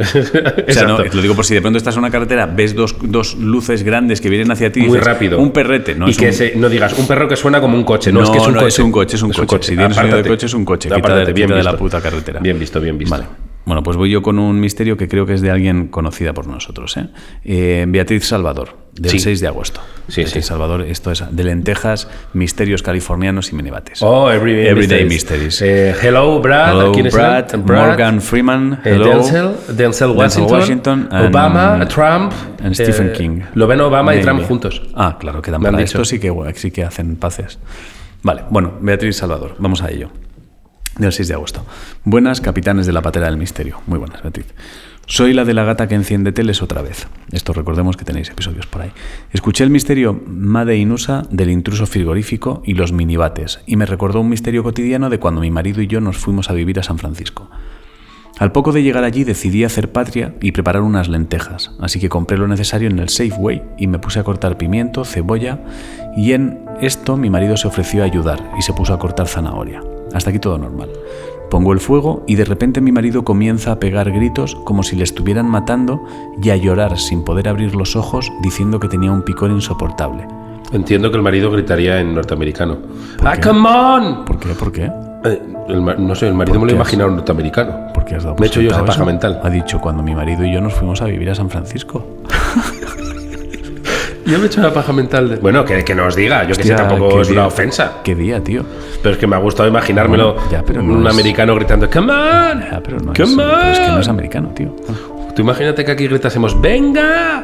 O sea, no, lo digo por si de pronto estás en una carretera, ves dos, dos luces grandes que vienen hacia ti Muy dices, rápido. Un perrete, no y es que un- se- no digas un perro que suena como un coche. No, No, es que es un no, coche. es un coche, es un coche. Si tiene sonido de coche, es un coche. Quita de- Apártate, bien quita de la puta carretera. Bien visto, bien visto. Vale. Bueno, pues voy yo con un misterio que creo que es de alguien conocida por nosotros. ¿eh? Eh, Beatriz Salvador, del Sí. 6 de agosto. Sí, Beatriz sí. Salvador, esto es de lentejas, misterios californianos y menebates. Oh, Everyday, Everyday Mysteries. Mysteries. Eh, hello, Brad. Hello, ¿Quién es Brad? Morgan Freeman, Eh, hello. Denzel, Denzel Washington, Washington and- Obama, Trump, and Stephen King. Lo ven Obama y. Trump juntos. Ah, claro, quedan para dicho. esto sí que, sí que hacen paces. Vale, bueno, Beatriz Salvador, vamos a ello. Del 6 de agosto. Buenas, capitanes de la patera del misterio. Muy buenas, Beatriz. Soy la de la gata que enciende teles otra vez. Esto recordemos que tenéis episodios por ahí. Escuché el misterio Made in USA del intruso frigorífico y los minibates, y me recordó un misterio cotidiano de cuando mi marido y yo nos fuimos a vivir a San Francisco. Al poco de llegar allí decidí hacer patria y preparar unas lentejas, así que compré lo necesario en el Safeway y me puse a cortar pimiento, cebolla y en esto mi marido se ofreció a ayudar y se puso a cortar zanahoria. Hasta aquí todo normal. Pongo el fuego y de repente mi marido comienza a pegar gritos como si le estuvieran matando y a llorar sin poder abrir los ojos diciendo que tenía un picor insoportable. Entiendo que el marido gritaría en norteamericano. ¡Ah, qué? come on! ¿Por qué? ¿Por qué? Eh, el no sé, el marido me lo imaginado norteamericano. ¿Por qué has dado Me por he hecho yo esa paja mental. Ha dicho cuando mi marido y yo nos fuimos a vivir a San Francisco. Yo me he hecho una paja mental. de- Bueno, que, que nos diga, yo que sé, Hostia, tampoco es día- una ofensa. ¿Qué día, tío? Pero es que me ha gustado imaginármelo. Bueno, ya, pero no un es- americano gritando, ¡Come on! Ya, pero no, es, ¡Come pero es que no es on! americano, tío. Tú imagínate que aquí gritásemos, ¡Venga!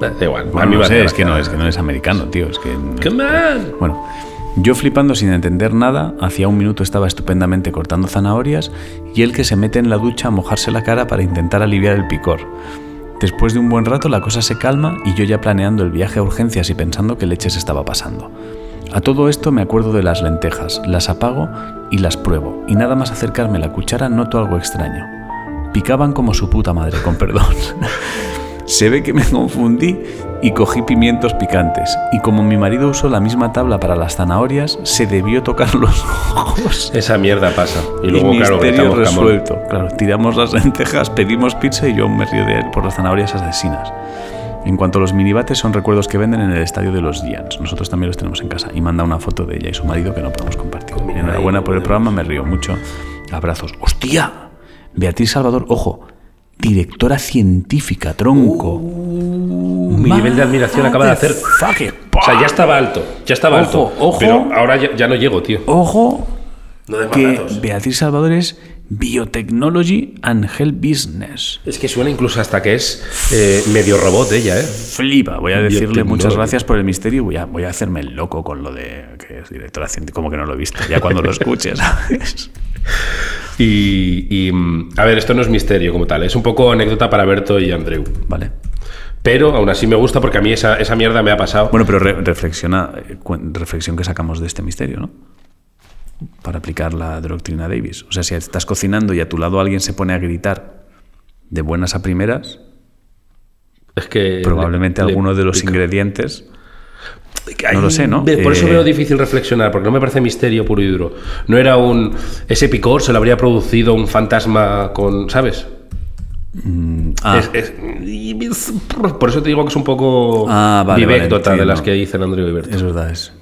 Da igual, a Bueno, mí no sé, es que no, es que no es americano, tío. Es que ¡Come on! Bueno, yo flipando sin entender nada, hacía un minuto estaba estupendamente cortando zanahorias y él que se mete en la ducha a mojarse la cara para intentar aliviar el picor. Después de un buen rato la cosa se calma y yo ya planeando el viaje a urgencias y pensando qué leches estaba pasando. A todo esto me acuerdo de las lentejas, las apago y las pruebo, y nada más acercarme la cuchara noto algo extraño. Picaban como su puta madre, con perdón. Se ve que me confundí y cogí pimientos picantes. Y como mi marido usó la misma tabla para las zanahorias, se debió tocar los ojos. Esa mierda pasa. Y luego, claro, misterio resuelto. Claro, tiramos las lentejas, pedimos pizza y yo me río de él por las zanahorias asesinas. En cuanto a los minibates, son recuerdos que venden en el estadio de los Giants. Nosotros también los tenemos en casa. Y manda una foto de ella y su marido que no podemos compartir. Enhorabuena por el programa, me río mucho. Abrazos. ¡Hostia! Beatriz Salvador, ojo, directora científica, tronco. Mi nivel de admiración acaba de hacer. Motherfucker. O sea, ya estaba alto, ya estaba Ojo, alto. ojo. Pero ahora ya, ya no llego, tío. Ojo, No que. Beatriz Salvador es Biotechnology and Health Business. Es que suena incluso hasta que es eh, medio robot ella, ¿eh? Flipa, voy a decirle muchas gracias por el misterio y voy a, voy a hacerme el loco con lo de que es directora científica, como que no lo he visto, ya cuando lo escuches, ¿sabes? Y, y, mm, a ver, esto no es misterio como tal, es un poco anécdota para Berto y Andreu. Vale. Pero aún así me gusta porque a mí esa, esa mierda me ha pasado. Bueno, pero re- reflexiona, eh, reflexión que sacamos de este misterio, ¿no? Para aplicar la doctrina Davis. O sea, si estás cocinando y a tu lado alguien se pone a gritar de buenas a primeras, Es que. probablemente le- le alguno de los ingredientes... No lo sé, ¿no? Por eso Eh, veo difícil reflexionar, porque no me parece misterio puro y duro. No era un. Ese picor se lo habría producido un fantasma con. ¿Sabes? Ah, Es- es- y- es- por eso te digo que es un poco Ah, vale, vale, de las que dicen Andreu y Berto. es verdad, es...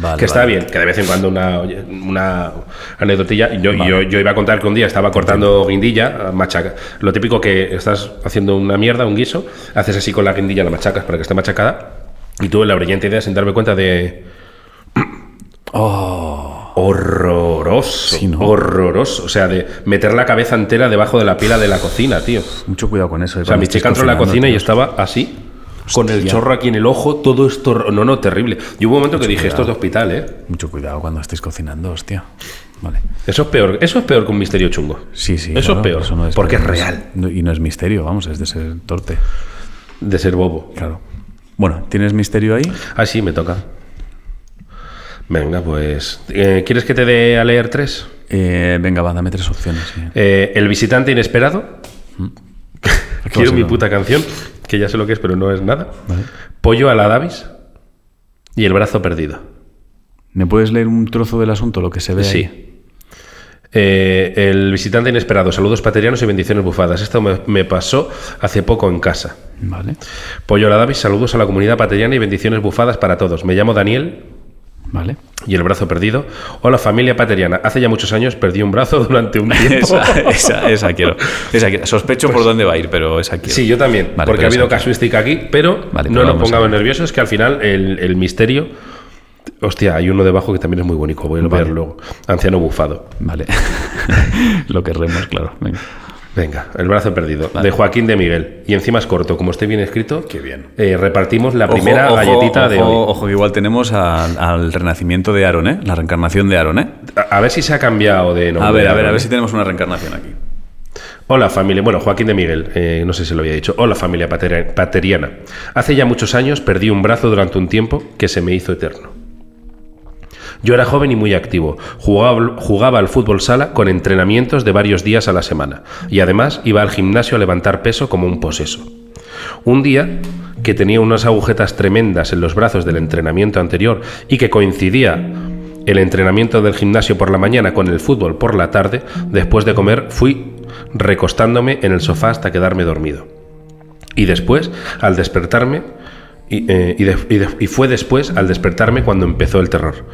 Vale, Que está vale. bien, que de vez en cuando una, una anécdotilla. Yo, yo, yo iba a contar que un día estaba cortando guindilla, machaca. Lo típico que estás haciendo una mierda, un guiso, haces así con la guindilla, la machacas para que esté machacada. Y tuve la brillante idea sin darme cuenta de. Oh, Horroroso. Sí, ¿no? Horroroso. O sea, de meter la cabeza entera debajo de la pila de la cocina, tío. mucho cuidado con eso. eh, O sea, mi chica entró en la cocina y estaba así, con el chorro aquí en el ojo, todo esto. No, no, terrible. Y hubo un momento que dije, esto es de hospital, ¿eh? Mucho cuidado cuando estés cocinando, hostia. Vale. Eso es peor, eso es peor que un misterio chungo. Sí, sí. Eso claro, es peor, eso no porque es real, y no es misterio, vamos, es de ser torpe. de ser bobo. Claro. Bueno, ¿tienes misterio ahí? Ah, sí, me toca. Venga, pues. eh, ¿Quieres que te dé a leer tres? Eh, venga, va, dame tres opciones. sí. Eh, el visitante inesperado. ¿Qué va Quiero mi puta canción, que ya sé lo que es, pero no es nada. Vale. Pollo a la Davis y el brazo perdido. ¿Me puedes leer un trozo del asunto, lo que se ve ahí? Sí. Eh, el visitante inesperado. Saludos paterianos y bendiciones bufadas. Esto me, me pasó hace poco en casa. Vale, Pollo a la Davis, saludos a la comunidad pateriana y bendiciones bufadas para todos. Me llamo Daniel vale. y el brazo perdido. Hola familia pateriana. Hace ya muchos años perdí un brazo durante un tiempo. esa, esa, esa quiero. Esa quiero. Sospecho por dónde va a ir, pero esa quiero. Pues Sí, yo también, Vale, porque ha habido casuística aquí, pero Vale, no nos pongamos nerviosos, que al final el, el misterio... Hostia, hay uno debajo que también es muy bonito, voy a ver luego. Anciano bufado. Vale. lo querremos, claro. Venga. Venga, el brazo perdido. De Joaquín de Miguel. Y encima es corto, como esté bien escrito. Qué bien. eh, repartimos la Ojo, primera ojo, galletita de ojo, hoy. Ojo, que igual tenemos al, al renacimiento de Aaron, ¿eh? La reencarnación de Aaron, ¿eh? A, a ver si se ha cambiado de nombre. A ver, a ver, a ver si tenemos una reencarnación aquí. Hola familia, bueno, Joaquín de Miguel, eh, no sé si lo había dicho. Hola familia pateri- pateriana. Hace ya muchos años perdí un brazo durante un tiempo que se me hizo eterno. Yo era joven y muy activo. Jugaba, al fútbol sala con entrenamientos de varios días a la semana. Y además iba al gimnasio a levantar peso como un poseso. Un día que tenía unas agujetas tremendas en los brazos del entrenamiento anterior y que coincidía el entrenamiento del gimnasio por la mañana con el fútbol por la tarde, después de comer fui recostándome en el sofá hasta quedarme dormido. Y después, al despertarme, y, eh, fue después al despertarme cuando empezó el terror.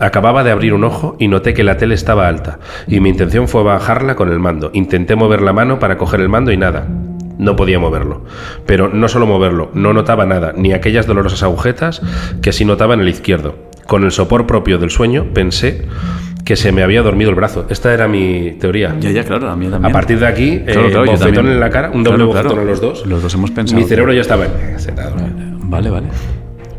Acababa de abrir un ojo y noté que la tele estaba alta, y mi intención fue bajarla con el mando. Intenté mover la mano para coger el mando y nada. No podía moverlo. Pero no solo moverlo, no notaba nada, ni aquellas dolorosas agujetas que sí notaba en el izquierdo. Con el sopor propio del sueño pensé que se me había dormido el brazo. Esta era mi teoría. Ya, ya, claro, a mí también. A partir de aquí, Claro, eh, claro, bofetón en la cara, un doble Claro, bofetón a los dos. Los dos hemos pensado. Mi cerebro ya estaba en... sentado. Vale, vale.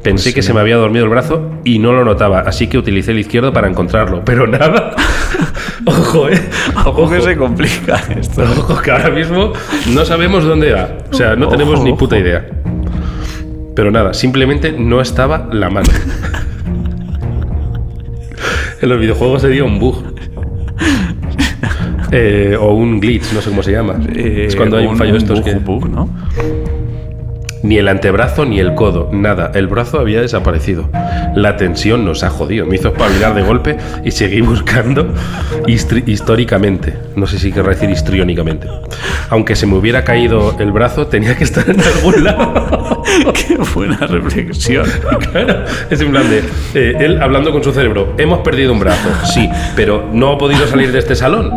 Pensé Pues que se me había dormido el brazo y no lo notaba, así que utilicé el izquierdo para encontrarlo. Pero nada. Ojo, eh. Ojo que se complica esto. Ojo, que ahora mismo no sabemos dónde va. O sea, no Ojo, tenemos ni ojo. puta idea. Pero nada, simplemente no estaba la mano. en los videojuegos sería un bug. Eh, o un glitch, no sé cómo se llama. es cuando hay un, fallo de estos que... bug, ¿no? Ni el antebrazo ni el codo, nada. El brazo había desaparecido. La tensión nos ha jodido. Me hizo espabilar de golpe y seguí buscando históricamente. No sé si querrá decir histriónicamente. Aunque se me hubiera caído el brazo, tenía que estar en algún lado. Qué buena reflexión. Claro, es en plan de eh, él hablando con su cerebro. Hemos perdido un brazo, sí, pero no ha podido salir de este salón.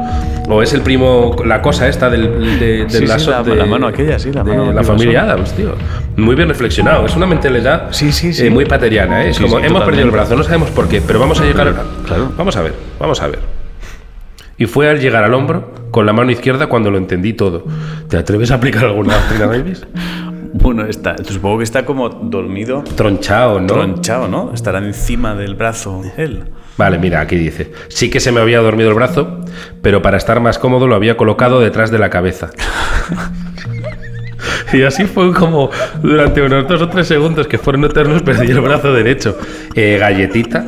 O es el primo, la cosa esta del, de, de Sí, la, sí, la- de- la mano aquella, sí, la de mano la que familia. Adams, tío. Muy bien reflexionado. Es una mentalidad Sí, sí, sí. eh, muy pateriana. ¿eh? Es Sí, como sí, hemos perdido el brazo, no sabemos por qué, pero vamos a llegar. Claro. Vamos a ver, vamos a ver. Y fue al llegar al hombro con la mano izquierda cuando lo entendí todo. ¿Te atreves a aplicar alguna doctrina Davis? Bueno, está, supongo que está como dormido, Tronchado, ¿no? tronchado, ¿no? Estará encima del brazo él. Vale, mira, aquí dice. Sí que se me había dormido el brazo, pero para estar más cómodo lo había colocado detrás de la cabeza. Y así fue como durante unos dos o tres segundos que fueron eternos perdí el brazo derecho. Eh, galletita.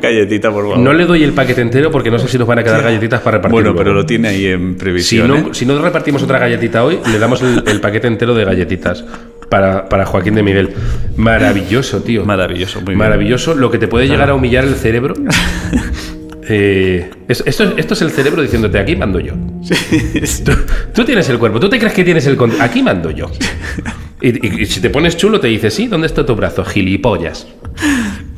Galletita, por favor. No le doy el paquete entero porque no sé si nos van a quedar galletitas para repartir. bueno, luego. pero lo tiene ahí en Si previsión. no, ¿eh? si no repartimos otra galletita hoy, le damos el, el paquete entero de galletitas para, para Joaquín de Miguel. Maravilloso, tío. Maravilloso, muy bien. Maravilloso. Lo que te puede llegar a humillar el cerebro. Eh, es- esto, es- esto es el cerebro diciéndote, aquí mando yo. Tú, tú tienes el cuerpo, tú te crees que tienes el control. Aquí mando yo. Y, y- y si te pones chulo, te dice, sí, ¿dónde está tu brazo? Gilipollas.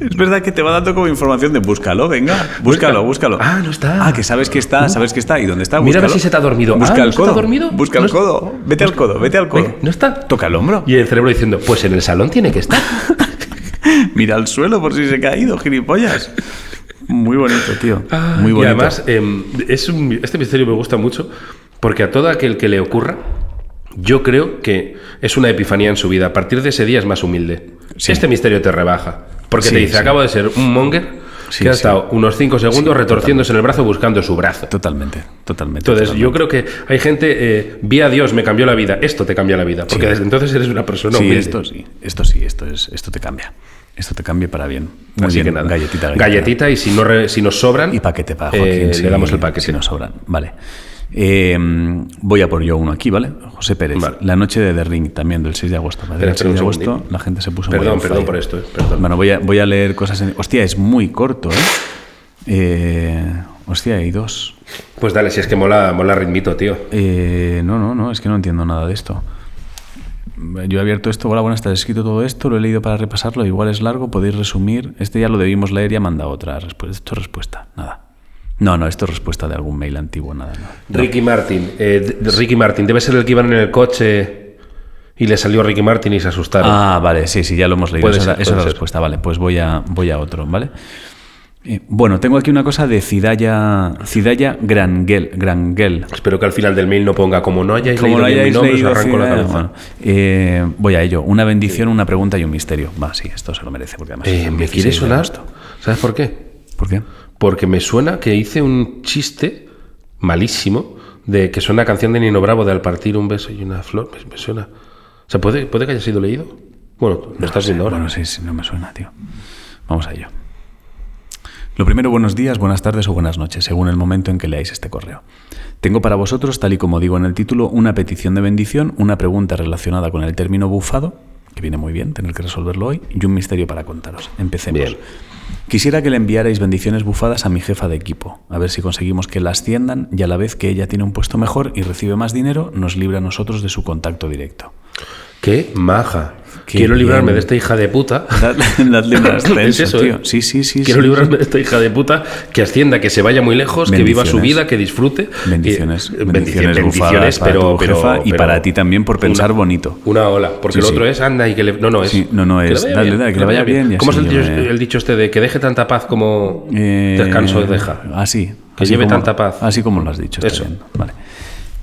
Es verdad que te va dando como información de búscalo, venga. Búscalo, búscalo. Ah, no está. Ah, que sabes que está, sabes que está. ¿Y dónde está? Mira a ver si se te ha dormido. Busca Ah, el ¿no se te codo. ha dormido? Busca No el codo. Vete al codo, vete al codo. Venga, ¿No está? Toca el hombro. Y el cerebro diciendo, pues en el salón tiene que estar. Mira al suelo por si se ha caído, gilipollas. Muy bonito, tío. Ah, Muy y bonito. además, em, es un- este misterio me gusta mucho porque a todo aquel que le ocurra, yo creo que es una epifanía en su vida. A partir de ese día es más humilde. Sí. Este misterio te rebaja. Porque Sí, te dice, sí. acabo de ser un monger Sí, que ha sí. estado unos 5 segundos retorciéndose en el brazo buscando su brazo. Totalmente, totalmente. Entonces, totalmente. yo creo que hay gente, eh, vi a Dios, me cambió la vida. Esto te cambia la vida. Porque Sí. desde entonces eres una persona Sí, humilde. esto sí, esto sí, esto es, esto te cambia. Esto te cambia para bien. Muy Así bien, que nada. Galletita, galletita. Galletita, y si, no re- si nos sobran, Y paquete para eh, Joaquín. si- le damos el paquete. Si nos sobran. Vale. Eh, voy a por yo uno aquí, ¿vale? José Pérez. Vale. La noche de The Ring, también del 6 de agosto. El 6 de agosto la gente se puso Perdón, muy perdón fire. por esto, eh, perdón. Bueno, voy a, voy a leer cosas en... Hostia, es muy corto, ¿eh? Eh, hostia, hay dos. Pues dale, si es que mola, mola ritmito, tío. Eh, no, no, no, es que no entiendo nada de esto. Yo he abierto esto, hola, buenas, está escrito todo esto, lo he leído para repasarlo, igual es largo, podéis resumir. Este ya lo debimos leer y ha mandado otra respuesta. Esto es respuesta, nada. No, no, esto es respuesta de algún mail antiguo, nada. No. Ricky Martin. eh, Ricky Martin, debe ser el que iban en el coche y le salió Ricky Martin y se asustaron. Ah, vale, sí, sí, ya lo hemos leído. Esa, ser, es la ser. respuesta, vale, pues voy a, voy a otro, ¿vale? Eh, bueno, tengo aquí una cosa de Cidaya, Cidaya Grangel, Grangel. Espero que al final del mail no ponga como no hayáis Como leído lo bien mi hayáis nombre, os leído, arranco la cabeza. bueno, eh, voy a ello. Una bendición, una pregunta y un misterio. Va, sí, esto se lo merece porque además. ¿Me 16 quiere sonar? ¿Sabes por qué? ¿Por qué? Porque me suena que hice un chiste malísimo de que suena canción de Nino Bravo de al partir un beso y una flor. Me, me suena. O sea, ¿puede, ¿puede que haya sido leído? Bueno, lo estás viendo ahora. Bueno, sí, sí, no me suena, tío. Vamos a ello. Lo primero, buenos días, buenas tardes o buenas noches, según el momento en que leáis este correo. Tengo para vosotros, tal y como digo en el título, una petición de bendición, una pregunta relacionada con el término bufado, que viene muy bien tener que resolverlo hoy, y un misterio para contaros. Empecemos. Bien. Quisiera que le enviarais bendiciones bufadas a mi jefa de equipo, a ver si conseguimos que la asciendan y a la vez que ella tiene un puesto mejor y recibe más dinero, nos libra a nosotros de su contacto directo. ¡Qué maja! Quiero librarme de esta hija de puta. Dadle, un ascenso, Es eso, tío. ¿eh? Sí, sí, sí. Quiero librarme de esta hija de puta que ascienda, que se vaya muy lejos, que viva su Bendiciones. vida, que disfrute. Bendiciones, Eh, bendiciones, bufadas para tu jefa y pero para ti también por pensar bonito. Una ola, porque el otro es anda y que le. No, no, es. Sí, no, no, es dale, dale, que le vaya bien y ¿Cómo es así el, dicho- este de que deje tanta paz como Eh, descanso deja? Así. Que lleve tanta paz. Así como lo has dicho. Eso. Vale.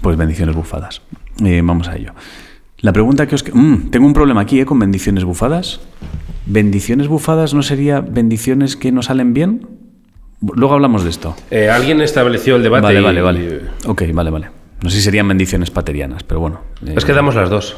Pues bendiciones bufadas. Vamos a ello. La pregunta que os... Mm, tengo un problema aquí, ¿eh? Con bendiciones bufadas. ¿Bendiciones bufadas no sería bendiciones que no salen bien? Luego hablamos de esto. Eh, alguien estableció el debate. Vale, y- vale, vale. Ok, vale, vale. No sé si serían bendiciones paterianas, pero bueno. eh, Es que damos las dos.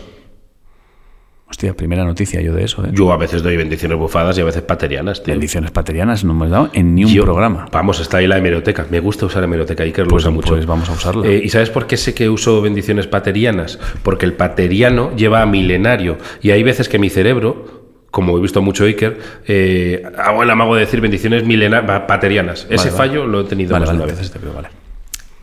Hostia, primera noticia yo de eso, ¿eh? Yo a veces doy bendiciones bufadas y a veces paterianas, tío. Bendiciones paterianas no hemos dado en ni un Yo- programa. Vamos, está ahí la hemeroteca. Me gusta usar hemeroteca y que lo Pues- usa mucho. pues vamos a usarla. Eh, ¿Y sabes por qué sé que uso bendiciones paterianas? Porque el pateriano lleva a milenario. Y hay veces que mi cerebro, como he visto mucho Iker, eh, hago el amago de decir bendiciones milena- pa- paterianas. Ese vale. fallo lo he tenido Vale, más de una vez. vale.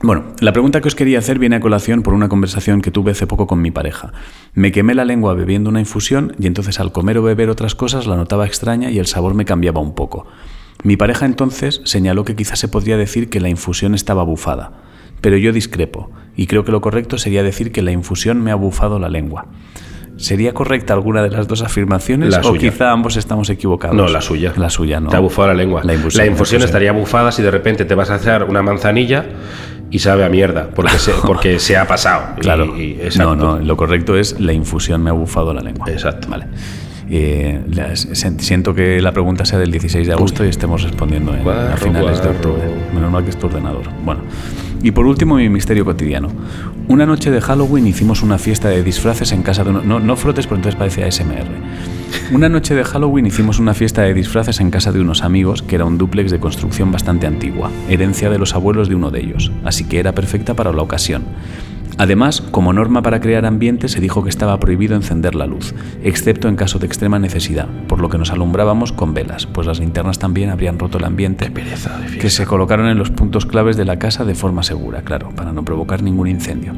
Bueno, la pregunta que os quería hacer viene a colación por una conversación que tuve hace poco con mi pareja. Me quemé la lengua bebiendo una infusión y entonces al comer o beber otras cosas la notaba extraña y el sabor me cambiaba un poco. Mi pareja entonces señaló que quizás se podría decir que la infusión estaba bufada, pero yo discrepo y creo que lo correcto sería decir que la infusión me ha bufado la lengua. ¿Sería correcta alguna de las dos afirmaciones La o suya. quizá ambos estamos equivocados? No, la suya. La suya, no. Te ha bufado la lengua. Infusión, la infusión. estaría bufada si de repente te vas a hacer una manzanilla y sabe a mierda, porque se, porque se ha pasado. Claro. y- no, no, lo correcto es la infusión me ha bufado la lengua. Exacto. Vale. Eh, las- siento que la pregunta sea del 16 de agosto y estemos respondiendo en, a Guarro, finales de octubre. Menos mal que es tu ordenador. Bueno. Y por último, mi misterio cotidiano. Una noche de Halloween hicimos una fiesta de disfraces en casa de uno... No, no frotes, porque entonces parece ASMR. Una noche de Halloween hicimos una fiesta de disfraces en casa de unos amigos, que era un dúplex de construcción bastante antigua, herencia de los abuelos de uno de ellos, así que era perfecta para la ocasión. Además, como norma para crear ambiente, se dijo que estaba prohibido encender la luz, excepto en caso de extrema necesidad, por lo que nos alumbrábamos con velas, pues las linternas también habrían roto el ambiente, que se colocaron en los puntos claves de la casa de forma segura, claro, para no provocar ningún incendio.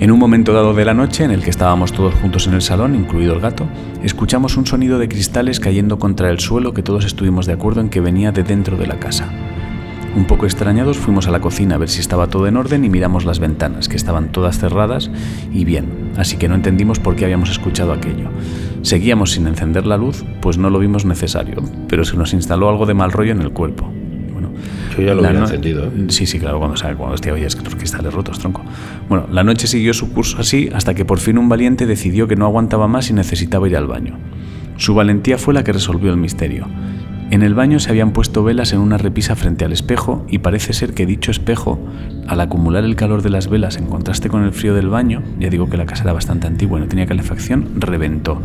En un momento dado de la noche, en el que estábamos todos juntos en el salón, incluido el gato, escuchamos un sonido de cristales cayendo contra el suelo que todos estuvimos de acuerdo en que venía de dentro de la casa. Un poco extrañados fuimos a la cocina a ver si estaba todo en orden y miramos las ventanas, que estaban todas cerradas y bien, así que no entendimos por qué habíamos escuchado aquello. Seguíamos sin encender la luz, pues no lo vimos necesario, pero se nos instaló algo de mal rollo en el cuerpo. Bueno, Yo ya lo la no- encendido, ¿eh? Sí, sí, claro, cuando, sabe, cuando hostia, oye, es que los cristales rotos, tronco. Bueno, la noche siguió su curso así hasta que por fin un valiente decidió que no aguantaba más y necesitaba ir al baño. Su valentía fue la que resolvió el misterio. En el baño se habían puesto velas en una repisa frente al espejo y parece ser que dicho espejo, al acumular el calor de las velas en contraste con el frío del baño, ya digo que la casa era bastante antigua y no tenía calefacción, reventó.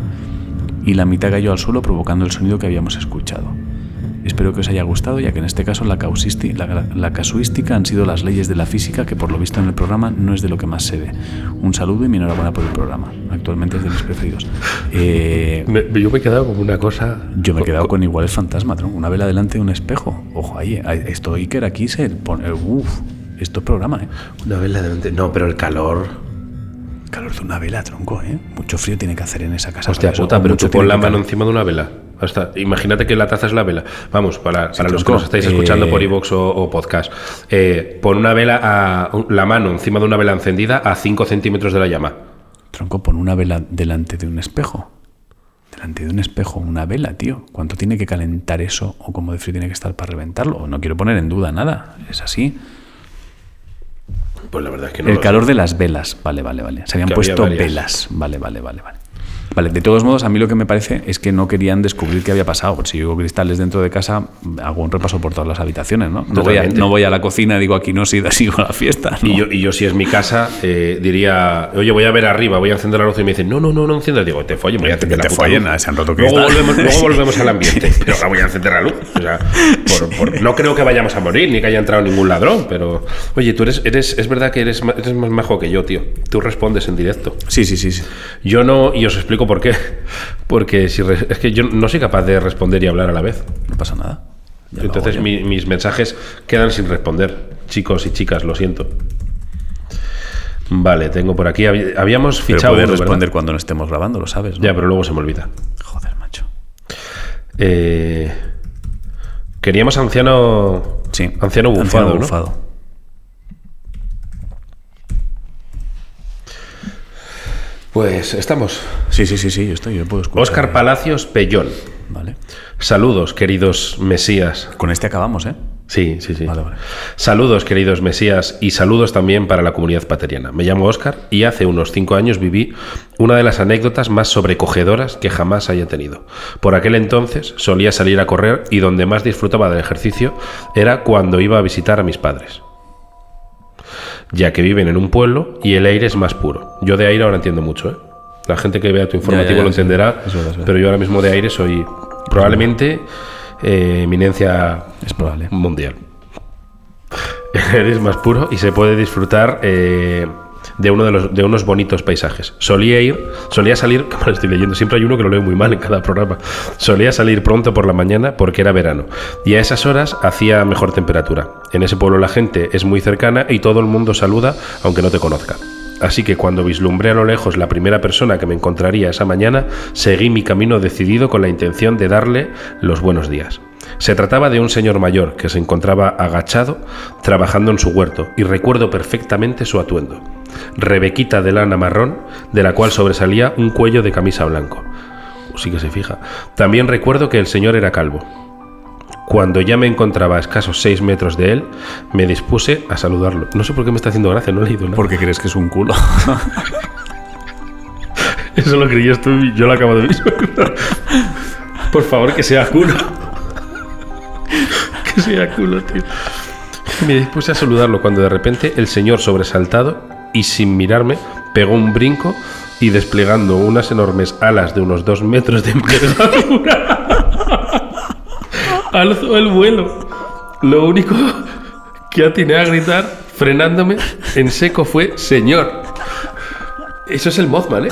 Y la mitad cayó al suelo provocando el sonido que habíamos escuchado. Espero que os haya gustado, ya que en este caso la, causisti- la, la casuística han sido las leyes de la física, que por lo visto en el programa no es de lo que más se ve. Un saludo y mi enhorabuena por el programa. Actualmente es de mis preferidos. Eh, Me- yo me he quedado como una cosa. yo me he quedado con igual el fantasma, tronco. una vela delante de un espejo. Ojo ahí, ahí, esto Iker aquí se pone. Uf, esto es programa, ¿eh? Una vela delante. No, pero el calor. Calor de una vela, tronco, ¿eh? Mucho frío tiene que hacer en esa casa. Hostia eso, puta, pero tú pon la mano encima de una vela. Hasta, imagínate que la taza es la vela. Vamos, para, para los que nos estáis escuchando eh, por iVoox o, o podcast. Eh, pon una vela a, la mano encima de una vela encendida a 5 centímetros de la llama. Tronco, pon una vela delante de un espejo. Delante de un espejo, una vela, tío. ¿Cuánto tiene que calentar eso o cómo de frío tiene que estar para reventarlo? No quiero poner en duda nada. Es así. Pues la verdad es que no. El lo calor de las velas. Vale, vale, vale. Se habían Que puesto velas. Vale, vale, vale, vale. Vale, de todos modos, a mí lo que me parece es que no querían descubrir qué había pasado. Si yo digo cristales dentro de casa, hago un repaso por todas las habitaciones, ¿no? No voy a, Totalmente. no voy a la cocina digo aquí no sigo, sigo la fiesta. ¿no? Y yo, y yo, si es mi casa, eh, diría, oye, voy a ver arriba, voy a encender la luz y me dicen, no, no, no, no enciendas. Digo, te follen, voy a encender Que la te puta follen, luz. se han roto luego volvemos, luego volvemos al ambiente, pero ahora voy a encender la luz. O sea, por- por- no creo que vayamos a morir ni que haya entrado ningún ladrón, pero oye, tú eres, eres es verdad que eres, eres más majo que yo, tío. Tú respondes en directo. Sí, sí, sí, sí. Yo no, y os explico por qué. Porque si re- es que yo no soy capaz de responder y hablar a la vez. No pasa nada. Ya Entonces mi- mis mensajes quedan sin responder. Chicos y chicas, lo siento. Vale, tengo por aquí. Habíamos Pero fichado puedes uno, ¿verdad? responder cuando no estemos grabando, lo sabes, ¿no? Ya, pero luego se me olvida. Joder, macho. Eh, queríamos anciano. Sí. Anciano bufado, ¿no? bufado. Pues estamos. Sí, sí, sí, sí, yo estoy, yo puedo escuchar. Óscar Palacios Pellón. Vale. Saludos, queridos mesías. Con este acabamos, ¿eh? Sí, sí, sí. Vale, vale. Saludos, queridos mesías, y saludos también para la comunidad pateriana. Me llamo Óscar y hace unos cinco años viví una de las anécdotas más sobrecogedoras que jamás haya tenido. Por aquel entonces solía salir a correr y donde más disfrutaba del ejercicio era cuando iba a visitar a mis padres. Ya que viven en un pueblo y el aire es más puro. Yo de aire ahora entiendo mucho, ¿eh? La gente que vea tu informativo Ya, ya, ya, lo sí. entenderá, Es verdad, es verdad. pero yo ahora mismo de aire soy probablemente eh, eminencia Es probable. mundial. Eres más puro y se puede disfrutar eh, de uno de, los, de unos bonitos paisajes. Solía ir, solía salir, como lo estoy leyendo, siempre hay uno que lo leo muy mal en cada programa. Solía salir pronto por la mañana porque era verano y a esas horas hacía mejor temperatura. En ese pueblo la gente es muy cercana y todo el mundo saluda aunque no te conozca. Así que cuando vislumbré a lo lejos la primera persona que me encontraría esa mañana, seguí mi camino decidido con la intención de darle los buenos días. Se trataba de un señor mayor que se encontraba agachado trabajando en su huerto y recuerdo perfectamente su atuendo. Rebequita de lana marrón, de la cual sobresalía un cuello de camisa blanco. Sí que se fija. También recuerdo que el señor era calvo. Cuando ya me encontraba a escasos seis metros de él, me dispuse a saludarlo. No sé por qué me está haciendo gracia, no he leído nada. Porque crees que es un culo. Eso lo creías tú y yo lo acabo de visualizar. Por favor, que sea culo. Que sea culo, tío. Me dispuse a saludarlo cuando de repente el señor sobresaltado y sin mirarme pegó un brinco y desplegando unas enormes alas de unos dos metros de envergadura alzó el vuelo. Lo único que atiné a gritar frenándome en seco fue señor. Eso es el Mothman, ¿eh?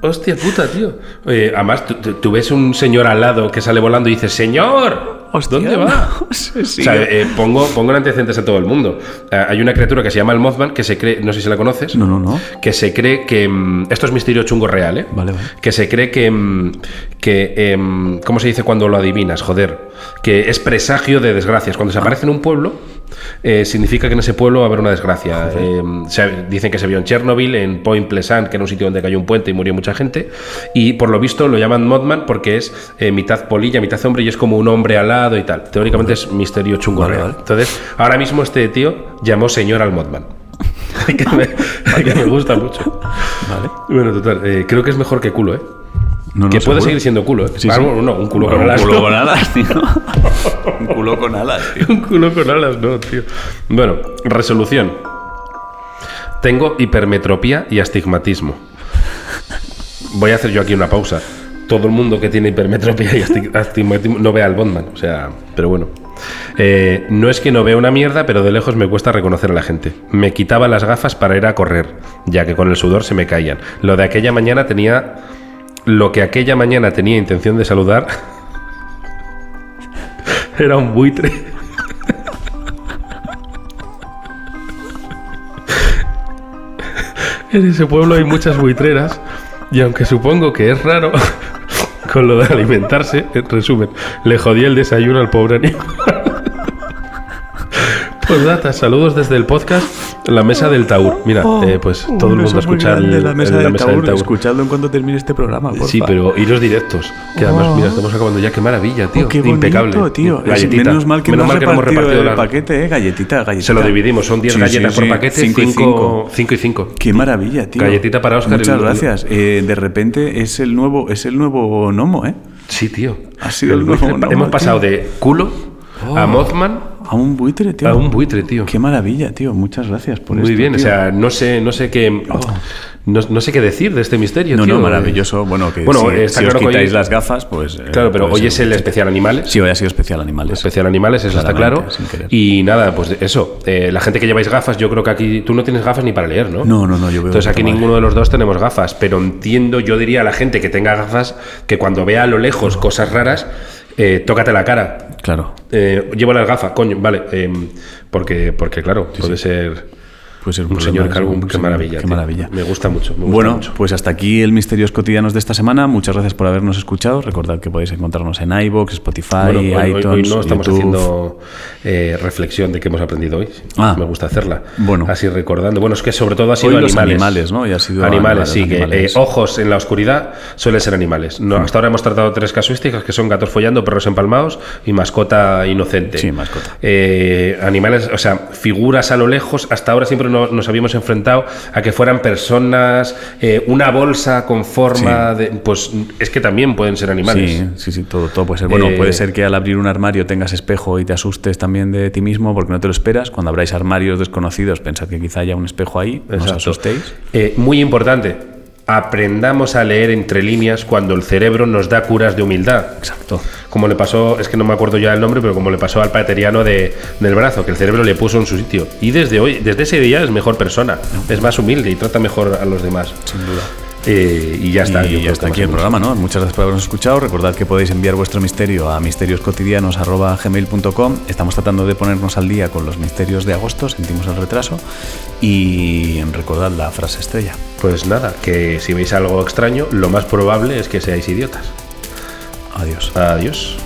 Hostia puta, tío. Eh, además, tú, tú- ves un señor al lado que sale volando y dices, ¡Señor! Hostia, ¿Dónde va? no sé si- O sea, eh, pongo, pongo en antecedentes a todo el mundo. Eh, hay una criatura que se llama el Mothman que se cree, no sé si la conoces, No, no, no. que se cree que. mm, esto es misterio chungo real, ¿eh? Vale, vale. Que se cree que. mm, que em, ¿Cómo se dice cuando lo adivinas? Joder. Que es presagio de desgracias. Cuando se aparece en un pueblo, eh, significa que en ese pueblo va a haber una desgracia. Se- dicen que se vio en Chernobyl, en Point Pleasant, que era un sitio donde cayó un puente y murió mucha gente. Y por lo visto lo llaman Mothman porque es eh, mitad polilla, mitad hombre y es como un hombre alado y tal. Teóricamente es misterio chungo Vale. Entonces, ahora mismo este tío llamó señor al Mothman. que, me, que me gusta mucho. Vale. Bueno, total, eh, creo que es mejor que culo, ¿eh? No, no, que puede seguir siendo culo, ¿eh? Sí, Ah, sí. bueno, no, un culo con alas. Un culo con alas, tío. un culo con alas, tío. un culo con alas, no, tío. Bueno, resolución. Tengo hipermetropía y astigmatismo. Voy a hacer yo aquí una pausa. Todo el mundo que tiene hipermetropía y asti- astigmatismo no ve al Bondman, o sea, pero bueno. Eh, no es que no vea una mierda, pero de lejos me cuesta reconocer a la gente. Me quitaba las gafas para ir a correr, ya que con el sudor se me caían. Lo de aquella mañana tenía. Lo que aquella mañana tenía intención de saludar era un buitre. En ese pueblo hay muchas buitreras y aunque supongo que es raro con lo de alimentarse, en resumen, le jodí el desayuno al pobre animal. Pues data, saludos desde el podcast La Mesa del Taur. Mira, eh, pues todo el mundo escucha el- la mesa, el- del, Taur. Escuchadlo en cuanto termine este programa, porfa. Sí, pero iros directos. Que además, mira, estamos acabando ya. Qué maravilla, tío. Oh, qué bonito, Impecable. tío. Galletita. menos mal que Menos no mal que no hemos repartido, el las- paquete, eh, galletita, galletita. Se lo dividimos, son 10 Sí, galletas sí, por sí. paquete, Cinco y 5 5 y 5. Qué maravilla, tío. Galletita para Óscar, Muchas el- gracias. Eh, de repente es el nuevo, es el nuevo gnomo, ¿eh? Sí, tío. Ha sido el nuevo nombre, Hemos pasado de culo a Mothman A un buitre, tío. a un buitre, tío. Qué maravilla, tío. Muchas gracias por Muy esto, bien, o sea, no sé, no sé qué. No, no sé qué decir de este misterio, No, tío. no, maravilloso. Bueno, que Bueno, si, está si claro os hoy- quitáis las gafas, pues... eh, Claro, pero hoy es el especial animales. Sí, hoy ha sido especial animales. Especial animales, eso está claro. Y nada, pues eso. eh, la gente que lleváis gafas, yo creo que aquí tú no tienes gafas ni para leer, ¿no? No, no, no, yo veo Entonces aquí ninguno de los dos tenemos gafas, pero entiendo, yo diría a la gente que tenga gafas que cuando vea a lo lejos cosas raras, eh, tócate la cara. Claro. Eh, llevo las gafas, coño, vale. eh, porque, porque claro, puede ser Puede ser un problema, señor un qué maravilla. Qué maravilla. Me gusta mucho. me gusta Bueno, mucho. pues hasta aquí el Misterios Cotidianos de esta semana. Muchas gracias por habernos escuchado. Recordad que podéis encontrarnos en iVoox, Spotify, Bueno, hoy, iTunes, hoy no estamos YouTube. haciendo eh, reflexión de qué hemos aprendido hoy. Ah. Me gusta hacerla. Bueno. Así recordando. Bueno, es que sobre todo ha sido Hoy los animales. animales, ¿no? Y ha sido animales, animales, sí. que, animales. eh, ojos en la oscuridad suelen ser animales. No, Hasta ahora hemos tratado tres casuísticas que son gatos follando, perros empalmados y mascota inocente. Sí, mascota. Eh, animales, o sea, figuras a lo lejos. Hasta ahora siempre no- nos habíamos enfrentado a que fueran personas, eh, una bolsa con forma de. Pues es que también pueden ser animales. Sí, sí, sí, todo, todo puede ser. Bueno, Eh, puede ser que al abrir un armario tengas espejo y te asustes también de ti mismo porque no te lo esperas. Cuando abráis armarios desconocidos, pensad que quizá haya un espejo ahí, no os Exacto. asustéis. Eh, muy importante, aprendamos a leer entre líneas cuando el cerebro nos da curas de humildad. Exacto. Como le pasó, es que no me acuerdo ya el nombre, pero como le pasó al pateriano de, del brazo, que el cerebro le puso en su sitio. Y desde hoy, desde ese día es mejor persona, es más humilde y trata mejor a los demás. Sin duda. Eh, y ya está. yo y creo hasta que aquí el programa, ¿no? Muchas gracias por habernos escuchado. Recordad que podéis enviar vuestro misterio a misterioscotidianos.gmail.com. Estamos tratando de ponernos al día con los misterios de agosto, sentimos el retraso. Y recordad la frase estrella. Pues nada, que si veis algo extraño, lo más probable es que seáis idiotas. Adiós. Adiós.